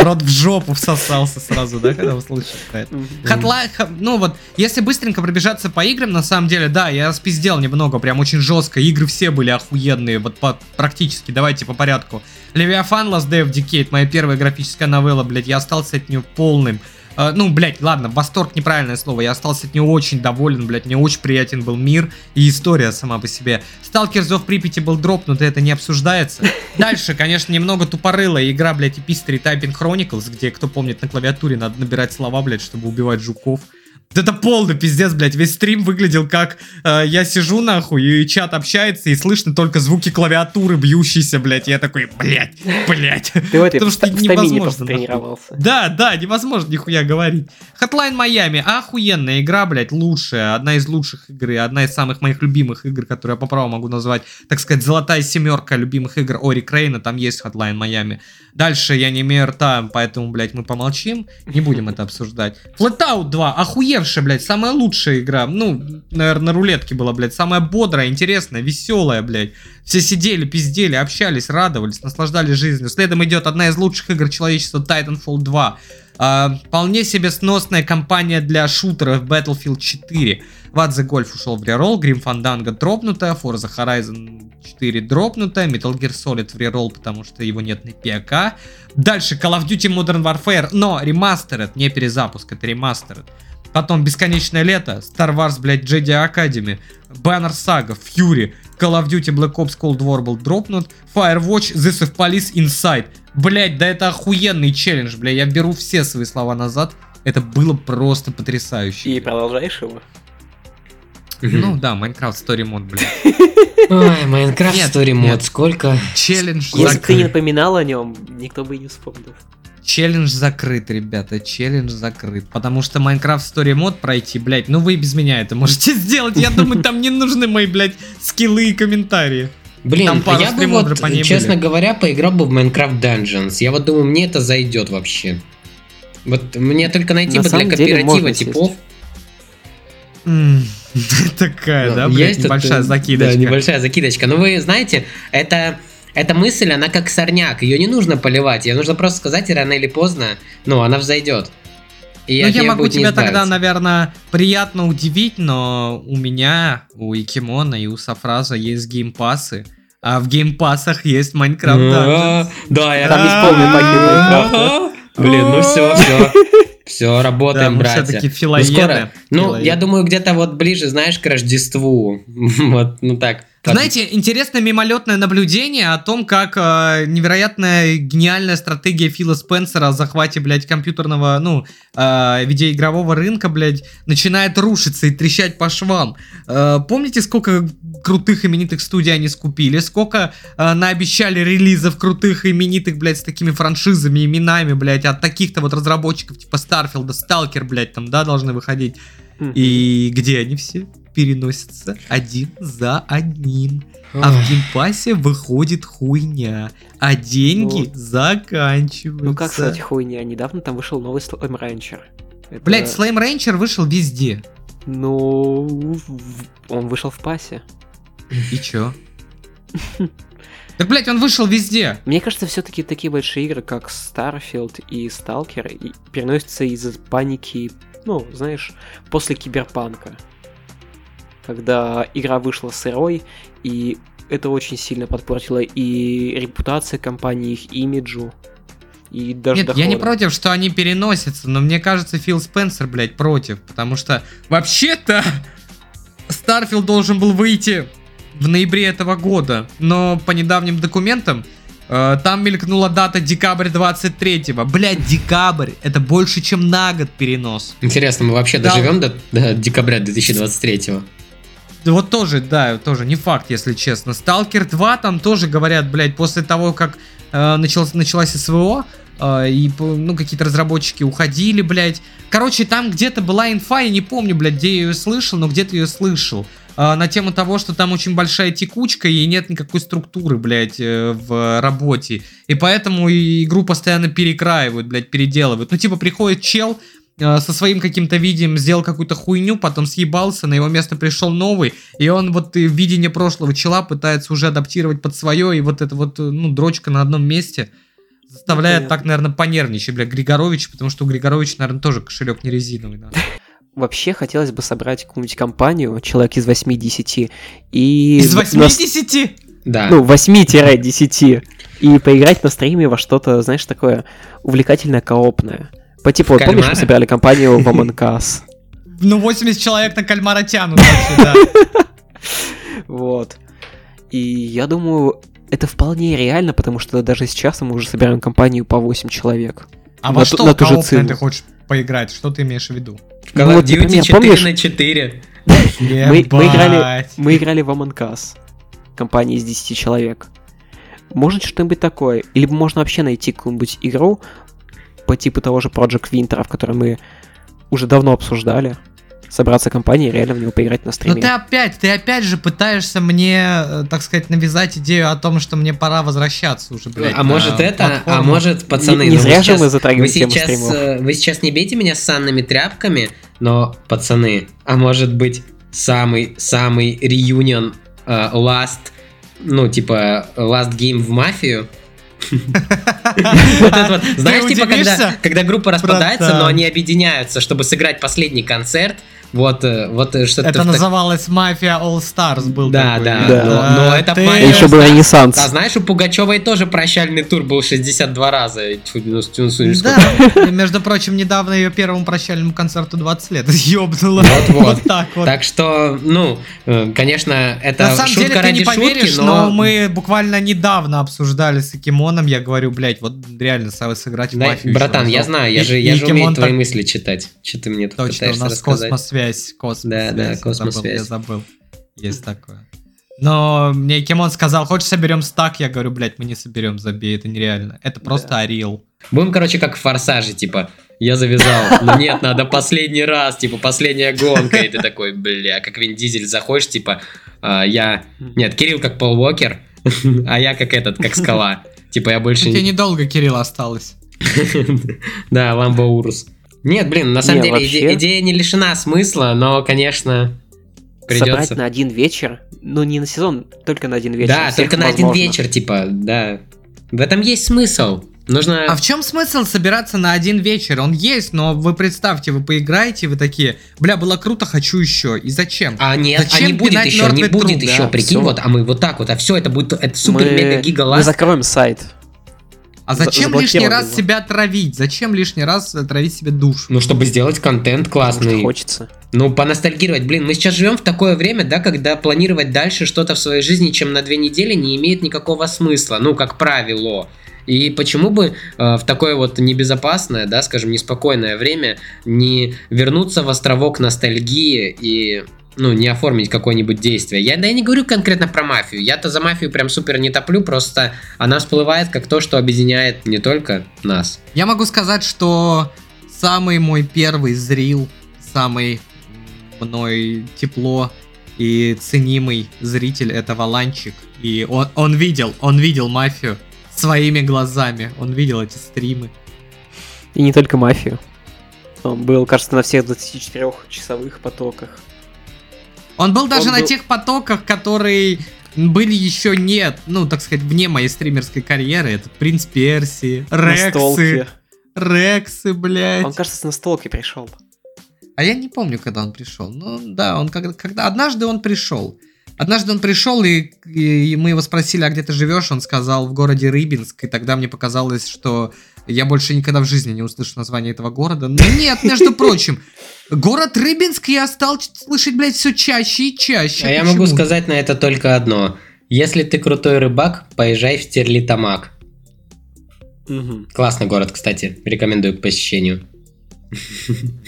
Рот в жопу всосался сразу, да, когда услышал про это? Hotline, ха- ну вот, если быстренько пробежаться по играм, на самом деле, да, я спиздел немного, прям очень жестко. Игры все были охуенные, вот по- практически, давайте по порядку. Левиафан Last Day of Decade, моя первая графическая новелла, блядь, я остался от нее полным. Э, ну, блядь, ладно, восторг неправильное слово, я остался от нее очень доволен, блядь, мне очень приятен был мир и история сама по себе. Сталкер of Припяти был дропнут, и это не обсуждается. Дальше, конечно, немного тупорылая игра, блядь, Epistory Typing Chronicles, где, кто помнит, на клавиатуре надо набирать слова, блядь, чтобы убивать жуков. Это полный пиздец, блядь. Весь стрим выглядел как э, я сижу нахуй, и чат общается, и слышно только звуки клавиатуры бьющиеся, блядь. Я такой, блядь, блядь. Ты Потому что невозможно, тренировался. Да, да, невозможно нихуя говорить. Hotline Miami, охуенная игра, блядь, лучшая, одна из лучших игр, одна из самых моих любимых игр, которые я по праву могу назвать, так сказать, золотая семерка любимых игр Ори Крейна, там есть Hotline Miami. Дальше я не имею рта, поэтому, блядь, мы помолчим, не будем это обсуждать. Flatout 2, охуевшая, блядь, самая лучшая игра, ну, наверное, на рулетке была, блядь, самая бодрая, интересная, веселая, блядь. Все сидели, пиздели, общались, радовались, наслаждались жизнью. Следом идет одна из лучших игр человечества Titanfall 2. А, вполне себе сносная компания для шутеров Battlefield 4. What the Golf ушел в реролл, Grim Fandango дропнутая, Forza Horizon 4 дропнутая, Metal Gear Solid в реролл, потому что его нет на ПК. Дальше Call of Duty Modern Warfare, но ремастеред, не перезапуск, это ремастеред. Потом Бесконечное лето, Star Wars, блядь, Jedi Academy, Banner Saga, Fury, Call of Duty Black Ops Cold War был дропнут, Firewatch, This of Police Inside. Блять, да это охуенный челлендж, бля, я беру все свои слова назад. Это было просто потрясающе. И продолжаешь его? Ну да, Minecraft Story Mode, бля. Ой, Майнкрафт Нет, Story. Mode, сколько... Челлендж Если бы ты не напоминал о нем, никто бы и не вспомнил. Челлендж закрыт, ребята, челлендж закрыт. Потому что Minecraft Story Mode пройти, блять, ну вы и без меня это можете сделать. Я думаю, там не нужны мои, блять, скиллы и комментарии. Блин, Там пару я бы вот, по ней честно были. говоря, поиграл бы в Minecraft Dungeons. Я вот думаю, мне это зайдет вообще. Вот мне только найти На бы для кооператива типов. Такая, да, Ну, блядь, есть небольшая закидочка. Да, небольшая закидочка. Но вы знаете, это... Эта мысль, она как сорняк, ее не нужно поливать, ее нужно просто сказать, и рано или поздно, ну, она взойдет. И Ну, я могу тебя тогда, наверное, приятно удивить, но у меня, у Икимона и у Сафраза есть геймпасы, а в геймпасах есть Майнкрафт. А, Да, я Там пакет Майнкрафта. Блин, ну все, все. Все, Да, работаем, мы братья. все-таки Ну, филоеды. скоро. Ну, я думаю, где-то вот ближе, знаешь, к Рождеству. Вот, ну так. Под- Знаете, интересное мимолетное наблюдение о том, как э, невероятная гениальная стратегия Фила Спенсера о захвате, блядь, компьютерного, ну, э, видеоигрового рынка, блядь, начинает рушиться и трещать по швам. Э, помните, сколько крутых именитых студий они скупили? Сколько э, наобещали релизов крутых именитых, блядь, с такими франшизами, именами, блядь, от таких-то вот разработчиков, типа Starfield а, Сталкер, блядь, там, да, должны выходить. И где они все? Переносятся один за одним. А в Game Pass е выходит хуйня. А деньги Ну. заканчиваются. Ну как, кстати, хуйня, недавно там вышел новый Slime Rancher. Это- Блять, Slime Rancher вышел везде. Ну, он вышел в пасе. И чё? Так, блядь, он вышел везде. Мне кажется, все-таки такие большие игры, как Starfield и Stalker, переносятся из-за паники, ну, знаешь, после киберпанка. Когда игра вышла сырой, и это очень сильно подпортило и репутация компании, их имиджу, и даже Нет, я не против, что они переносятся, но мне кажется, Фил Спенсер, блядь, против. Потому что вообще-то Starfield должен был выйти в ноябре этого года. Но по недавним документам э, там мелькнула дата декабрь 23-го. Блядь, декабрь. Это больше, чем на год перенос. Интересно, мы вообще Да. доживем до, до декабря 2023 Да Вот тоже, да, тоже не факт, если честно. Сталкер 2 там тоже говорят, блядь, после того, как э, началось, началась СВО, э, и, ну, какие-то разработчики уходили, блядь. Короче, там где-то была инфа, я не помню, блядь, где я ее слышал, но где-то ее слышал. э, на тему того, что там очень большая текучка и нет никакой структуры, блядь, э, в работе. И поэтому игру постоянно перекраивают, блядь, переделывают. Ну, типа, приходит чел, со своим каким-то видением сделал какую-то хуйню, потом съебался, на его место пришел новый, и он вот э, видение прошлого чела пытается уже адаптировать под свое, и вот эта вот, э, ну, дрочка на одном месте заставляет понятно. так, наверное, понервничать, бля, Григорович, потому что у Григоровича, наверное, тоже кошелек не резиновый, да. Вообще хотелось бы собрать какую-нибудь компанию, человек из 8-10, и... Из на- 80? Да. Ну, 8-10. И поиграть на стриме во что-то, знаешь, такое увлекательное, коопное. По типу, вот помнишь, мы собирали компанию в Among Us? Ну, 80 человек на кальмара тянут вообще, да. Вот. И я думаю, это вполне реально, потому что даже сейчас мы уже собираем компанию по 8 человек. А На во ту- что на ту же ты хочешь поиграть? Что ты имеешь в виду? Ну вот, например, 4 помнишь- на 4. Мы, мы играли, мы играли в Among Us. Компания из 10 человек. Может что-нибудь такое? Или можно вообще найти какую-нибудь игру по типу того же Project Winter, в которой мы уже давно обсуждали. Собраться компанией и реально в него поиграть на Ну стриме. ты опять, ты опять же пытаешься мне, э, так сказать, навязать идею о том, что мне пора возвращаться уже, блядь. а может это, а платформу. может, пацаны, не ну вы зря же сейчас- мы затрагиваем вы тему сейчас, стримов. э, вы сейчас не бейте меня с санными тряпками, но, пацаны, а может быть самый-самый реюнион э, last, ну, типа, last game в мафию? Знаешь, типа, когда, группа распадается, но они объединяются, чтобы сыграть последний концерт, вот, э, вот э, что-то... Это называлось Мафия All Stars был Да, такой. да, Да. но- но это ты- еще был Ренессанс. А знаешь, у Пугачевой тоже прощальный тур был 62 раза. Да, между прочим, недавно ее первому прощальному концерту 20 лет ёбнуло. Вот-вот. Вот так вот. Так что, ну, э, конечно, это На самом шутка деле, ты ради не поверишь, шутки, но... но... мы буквально недавно обсуждали с Акимоном, я говорю, блядь, вот реально сыграть в Да, мафию. братан, я знаю, я же, я же умею твои мысли читать. Что ты мне тут Точно, пытаешься рассказать? Космосвязь, космосвязь. Да, да, космосвязь. Я забыл. Есть такое. Но мне Кимон сказал, хочешь соберем стак? Я говорю, блядь, мы не соберем, забей, это нереально. Это просто орел. Будем, короче, как в форсаже, типа, я завязал, но нет, надо последний раз, типа, последняя гонка, и ты такой, бля, как Вин Дизель заходишь, типа, а, я... Нет, Кирилл как Пол Уокер, а я как этот, как скала. Типа, я больше... Тебе недолго, Кирилл, осталось. Да, Ламбо Урус. Нет, блин, на самом Не, деле иде- вообще- идея не лишена смысла, но, конечно, Собрать придется. на один вечер, ну не на сезон, только на один вечер. Да, только на один вечер, типа, да. В этом есть смысл. Нужно... А в чем смысл собираться на один вечер? Он есть, но вы представьте, вы поиграете, вы такие, бля, было круто, хочу еще. И зачем? А нет, Зачем а не будет еще, не будет труп, еще, да, прикинь, всё. вот, а мы вот так вот, а все это будет, это Мы- супер-мега-гига Мы ласт. закроем сайт. А За- зачем лишний раз его. себя травить? Зачем лишний раз э, травить себе душу? Ну, чтобы сделать контент классный. что хочется. Ну, поностальгировать. Блин, мы сейчас живем в такое время, да, когда планировать дальше что-то в своей жизни, чем на две недели, не имеет никакого смысла. Ну, как правило. И почему бы э, в такое вот небезопасное, да, скажем, неспокойное время не вернуться в островок ностальгии и ну, не оформить какое-нибудь действие. Я, да, я не говорю конкретно про мафию. Я-то за мафию прям супер не топлю, просто она всплывает как то, что объединяет не только нас. Я могу сказать, что самый мой первый зрил, самый мной тепло и ценимый зритель это Валанчик. И он, он видел, он видел мафию своими глазами. Он видел эти стримы. И не только мафию. Он был, кажется, на всех 24-часовых потоках. Он был даже Он на был- тех потоках, которые были еще нет, ну, так сказать, вне моей стримерской карьеры. Это Принц Перси, Рексы. Рексы, блядь. Он, кажется, с настолки пришел. А я не помню, когда он пришел. Ну, да, он когда, когда... Однажды он пришел. Однажды он пришел, и, и мы его спросили, а где ты живешь? Он сказал, в городе Рыбинск. И тогда мне показалось, что я больше никогда в жизни не услышу название этого города. Но нет, между прочим, город Рыбинск я стал слышать, блядь, все чаще и чаще. А я могу сказать на это только одно. Если ты крутой рыбак, поезжай в Стерлитамак. Классный город, кстати. Рекомендую к посещению.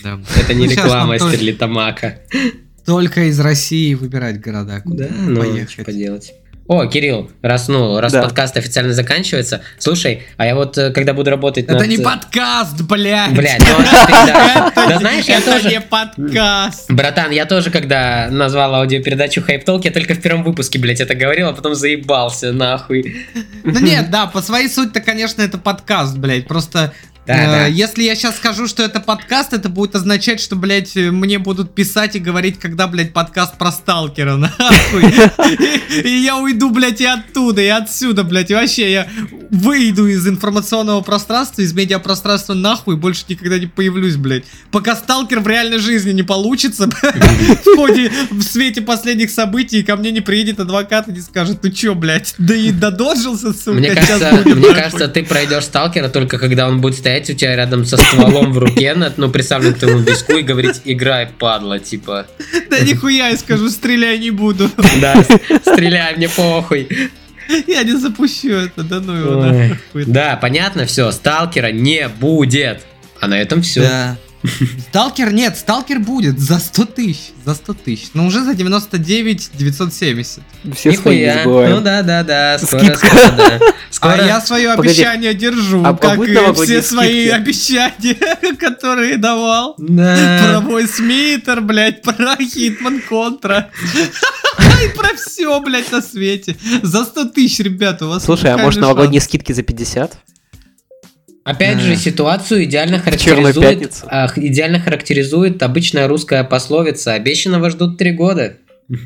Да. Это не Ну, реклама Стерлитамака. Только из России выбирать города. Куда Да, ну, поехать. что поделать. О, Кирилл, раз, ну, раз Да. подкаст официально заканчивается, слушай, а я вот, э, когда буду работать Это над- не подкаст, блядь. Блядь, ну, а да. Это Да знаешь, я это тоже- не подкаст. Братан, я тоже, когда назвал аудиопередачу Хайп Толк, я только в первом выпуске, блядь, это говорил, а потом заебался, нахуй. Ну нет, да, по своей сути-то, конечно, это подкаст, блядь. Просто Да, э, да. если я сейчас скажу, что это подкаст, это будет означать, что, блядь, э, мне будут писать и говорить, когда, блядь, подкаст про сталкера, нахуй. И я уйду, блядь, и оттуда, и отсюда, блядь. И вообще, я выйду из информационного пространства, из медиапространства нахуй, больше никогда не появлюсь, блядь. Пока сталкер в реальной жизни не получится, в ходе, в свете последних событий, ко мне не приедет адвокат и не скажет, ну чё, блядь, да и додожился, сука, Мне кажется, мне нахуй». кажется, ты пройдешь сталкера только когда он будет стоять у тебя рядом со стволом в руке, ну, представлен твоему виску и говорить, играй, падла, типа. Да нихуя, я скажу, стреляй не буду. Да, стреляй, мне похуй. Я не запущу это, да ну его. Да, понятно, все, сталкера не будет. А на этом все. Да. Сталкер нет, сталкер будет за 100 тысяч, за 100 тысяч, но уже за 99 970. Все свои Нихуя. забываем. Ну да, да, да. Скоро, Скидка. скоро, да. Скоро. А я свое Погоди. обещание держу, А- а как и все свои скидки? обещания, которые давал. Про Да. Бой Смитер, блядь, про Хитман Контра. И про все, блядь, на свете. За 100 тысяч, ребята, у вас Слушай, а может новогодние скидки за 50? Опять Да. же, ситуацию идеально характеризует, а, идеально характеризует обычная русская пословица «Обещанного ждут три года».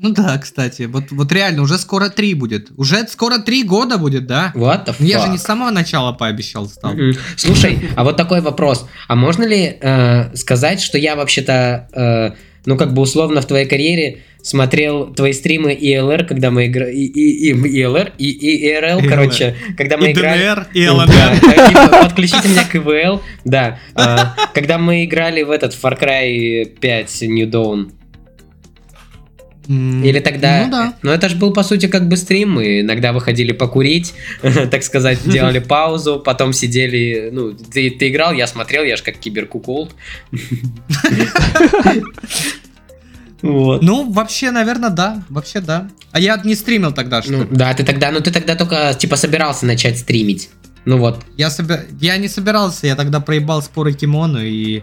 Ну да, кстати, вот, вот реально, уже скоро три будет. Уже скоро три года будет, да? What the Ну, Я же fuck? не с самого начала пообещал стал. Мгм. Слушай, а вот такой вопрос. А можно ли э, сказать, что я вообще-то, э, ну как бы условно в твоей карьере смотрел твои стримы ELR, когда мы играли... И, и, и, и, и ELR. короче, когда мы И играли... ДНР, и Да, ЛНР. э, типа, подключите меня к ИВЛ, да. А, Когда мы играли в этот Far Cry 5 New Dawn. Или тогда... Ну да. Ну это же был, по сути, как бы стрим. Мы иногда выходили покурить, так сказать, делали паузу, потом сидели... Ну, ты, ты играл, я смотрел, я же как киберкуколд. Вот. Ну, вообще, наверное, да. Вообще, да. А я не стримил тогда, что Ну, да, ты тогда, ну ты тогда только, типа, собирался начать стримить. Ну вот. я, собер... я не собирался, я тогда проебал споры Кимону, и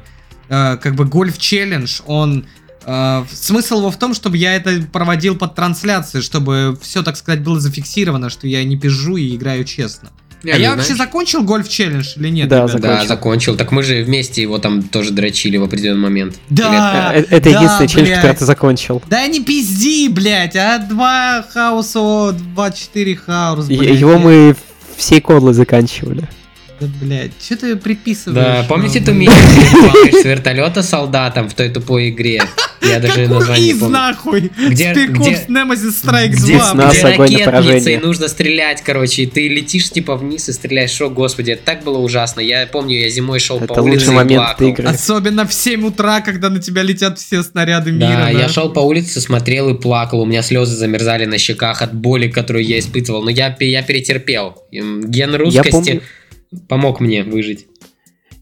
э, как бы гольф-челлендж, он... э, смысл его в том, чтобы я это проводил под трансляцией, чтобы все, так сказать, было зафиксировано, что я не пизжу и играю честно. Не, а я знаешь- вообще закончил гольф-челлендж или нет? Да, закончил. Да, закончил. Так мы же вместе его там тоже дрочили в определенный момент. Да, Э, Это да, единственный челлендж, который ты закончил. Да не пизди, блядь, а 2 hours, о, 2-4 hours, блядь. Его мы всей кодлы заканчивали. Да, блядь, что ты приписываешь? Да, помните Ну, ту блядь. миссию, с вертолета солдатом в той тупой игре? Я даже название не из, помню. нахуй? Где- где- Nemesis Strike Где, 2, Нас где ракетница, и нужно стрелять, короче, и ты летишь типа вниз и стреляешь. Шо, господи, это так было ужасно. Я помню, я зимой шел по улице и плакал. Особенно в 7 утра, когда на тебя летят все снаряды мира. Да, я шел по улице, смотрел и плакал. У меня слезы замерзали на щеках от боли, которую я испытывал. Но я, я перетерпел. Ген русскости помню- помог мне выжить.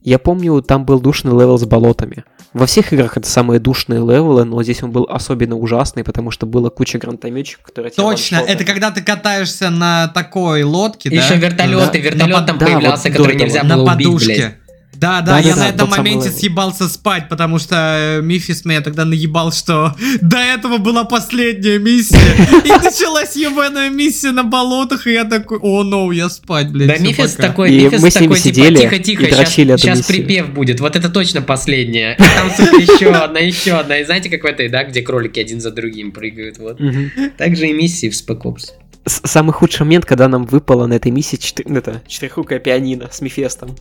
Я помню, там был душный level с болотами. Во всех играх это самые душные level ы, но здесь он был особенно ужасный, потому что было куча гранатометчиков, которые тебя Точно, это когда ты катаешься на такой лодке, да? Еще вертолеты, На- вертолет на там да, появлялся, вот который нельзя на было убить, подушке. блядь. Да, да, я Да-да-да, на этом самый моменте level. съебался спать, потому что э, Мифис меня тогда наебал, что до этого была последняя миссия, и началась ебаная миссия на болотах, и я такой, о, ну, я спать, блядь, Да, Мифис пока». такой, Мифис такой, типа, тихо-тихо, сейчас, эту миссию. припев будет, вот это точно последняя. Там, сука, еще одна, еще одна. И знаете, как в этой, да, где кролики один за другим прыгают, вот. Мгм. Так же и миссии в Spec Ops. Самый худший момент, когда нам выпало на этой миссии четы- ну, это, четырехрукое пианино с Мефестом.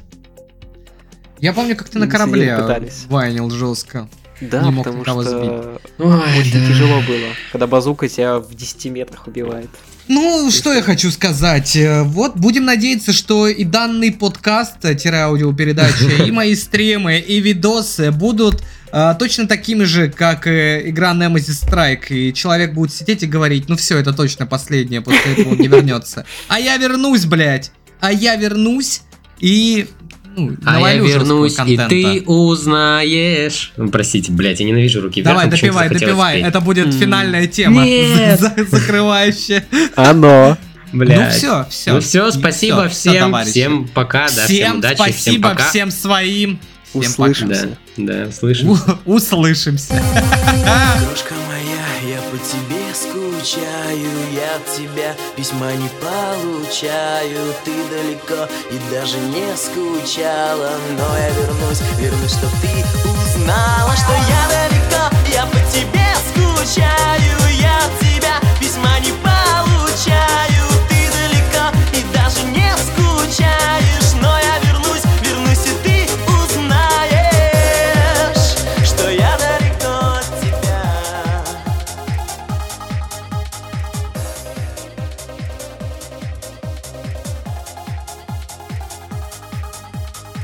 Я помню, как ты на корабле пытались. вайнил жестко. Да, Не мог потому никого что Ой, очень да. тяжело было, когда базука тебя в 10 метрах убивает. Ну, что я хочу сказать. Э, Вот, будем надеяться, что и данный подкаст, э, и мои стримы, и видосы будут э, точно такими же, как э, игра Nemesis Strike. И человек будет сидеть и говорить, ну все, это точно последнее, после этого он не вернется. А я вернусь, блядь. А я вернусь и... Ну, А я вернусь, и контента. ты узнаешь. Ну, Простите, блядь, я ненавижу руки вверх. Давай, но почему-то допивай, допивай. петь. Это будет М. финальная тема, закрывающая. Оно! Блядь. Ну все, все. Ну все, спасибо всем, всем пока, да, всем всем удачи, спасибо, всем пока. всем своим. Услышимся. Да, да, услышимся. Услышимся. Крошка моя, я по тебе скучаю, я от тебя письма не получаю. Ты далеко и даже не скучала, но я вернусь, вернусь, чтоб ты узнала, что я далеко, я по тебе скучаю, письма не получаю. Ты далеко и даже не скучаешь.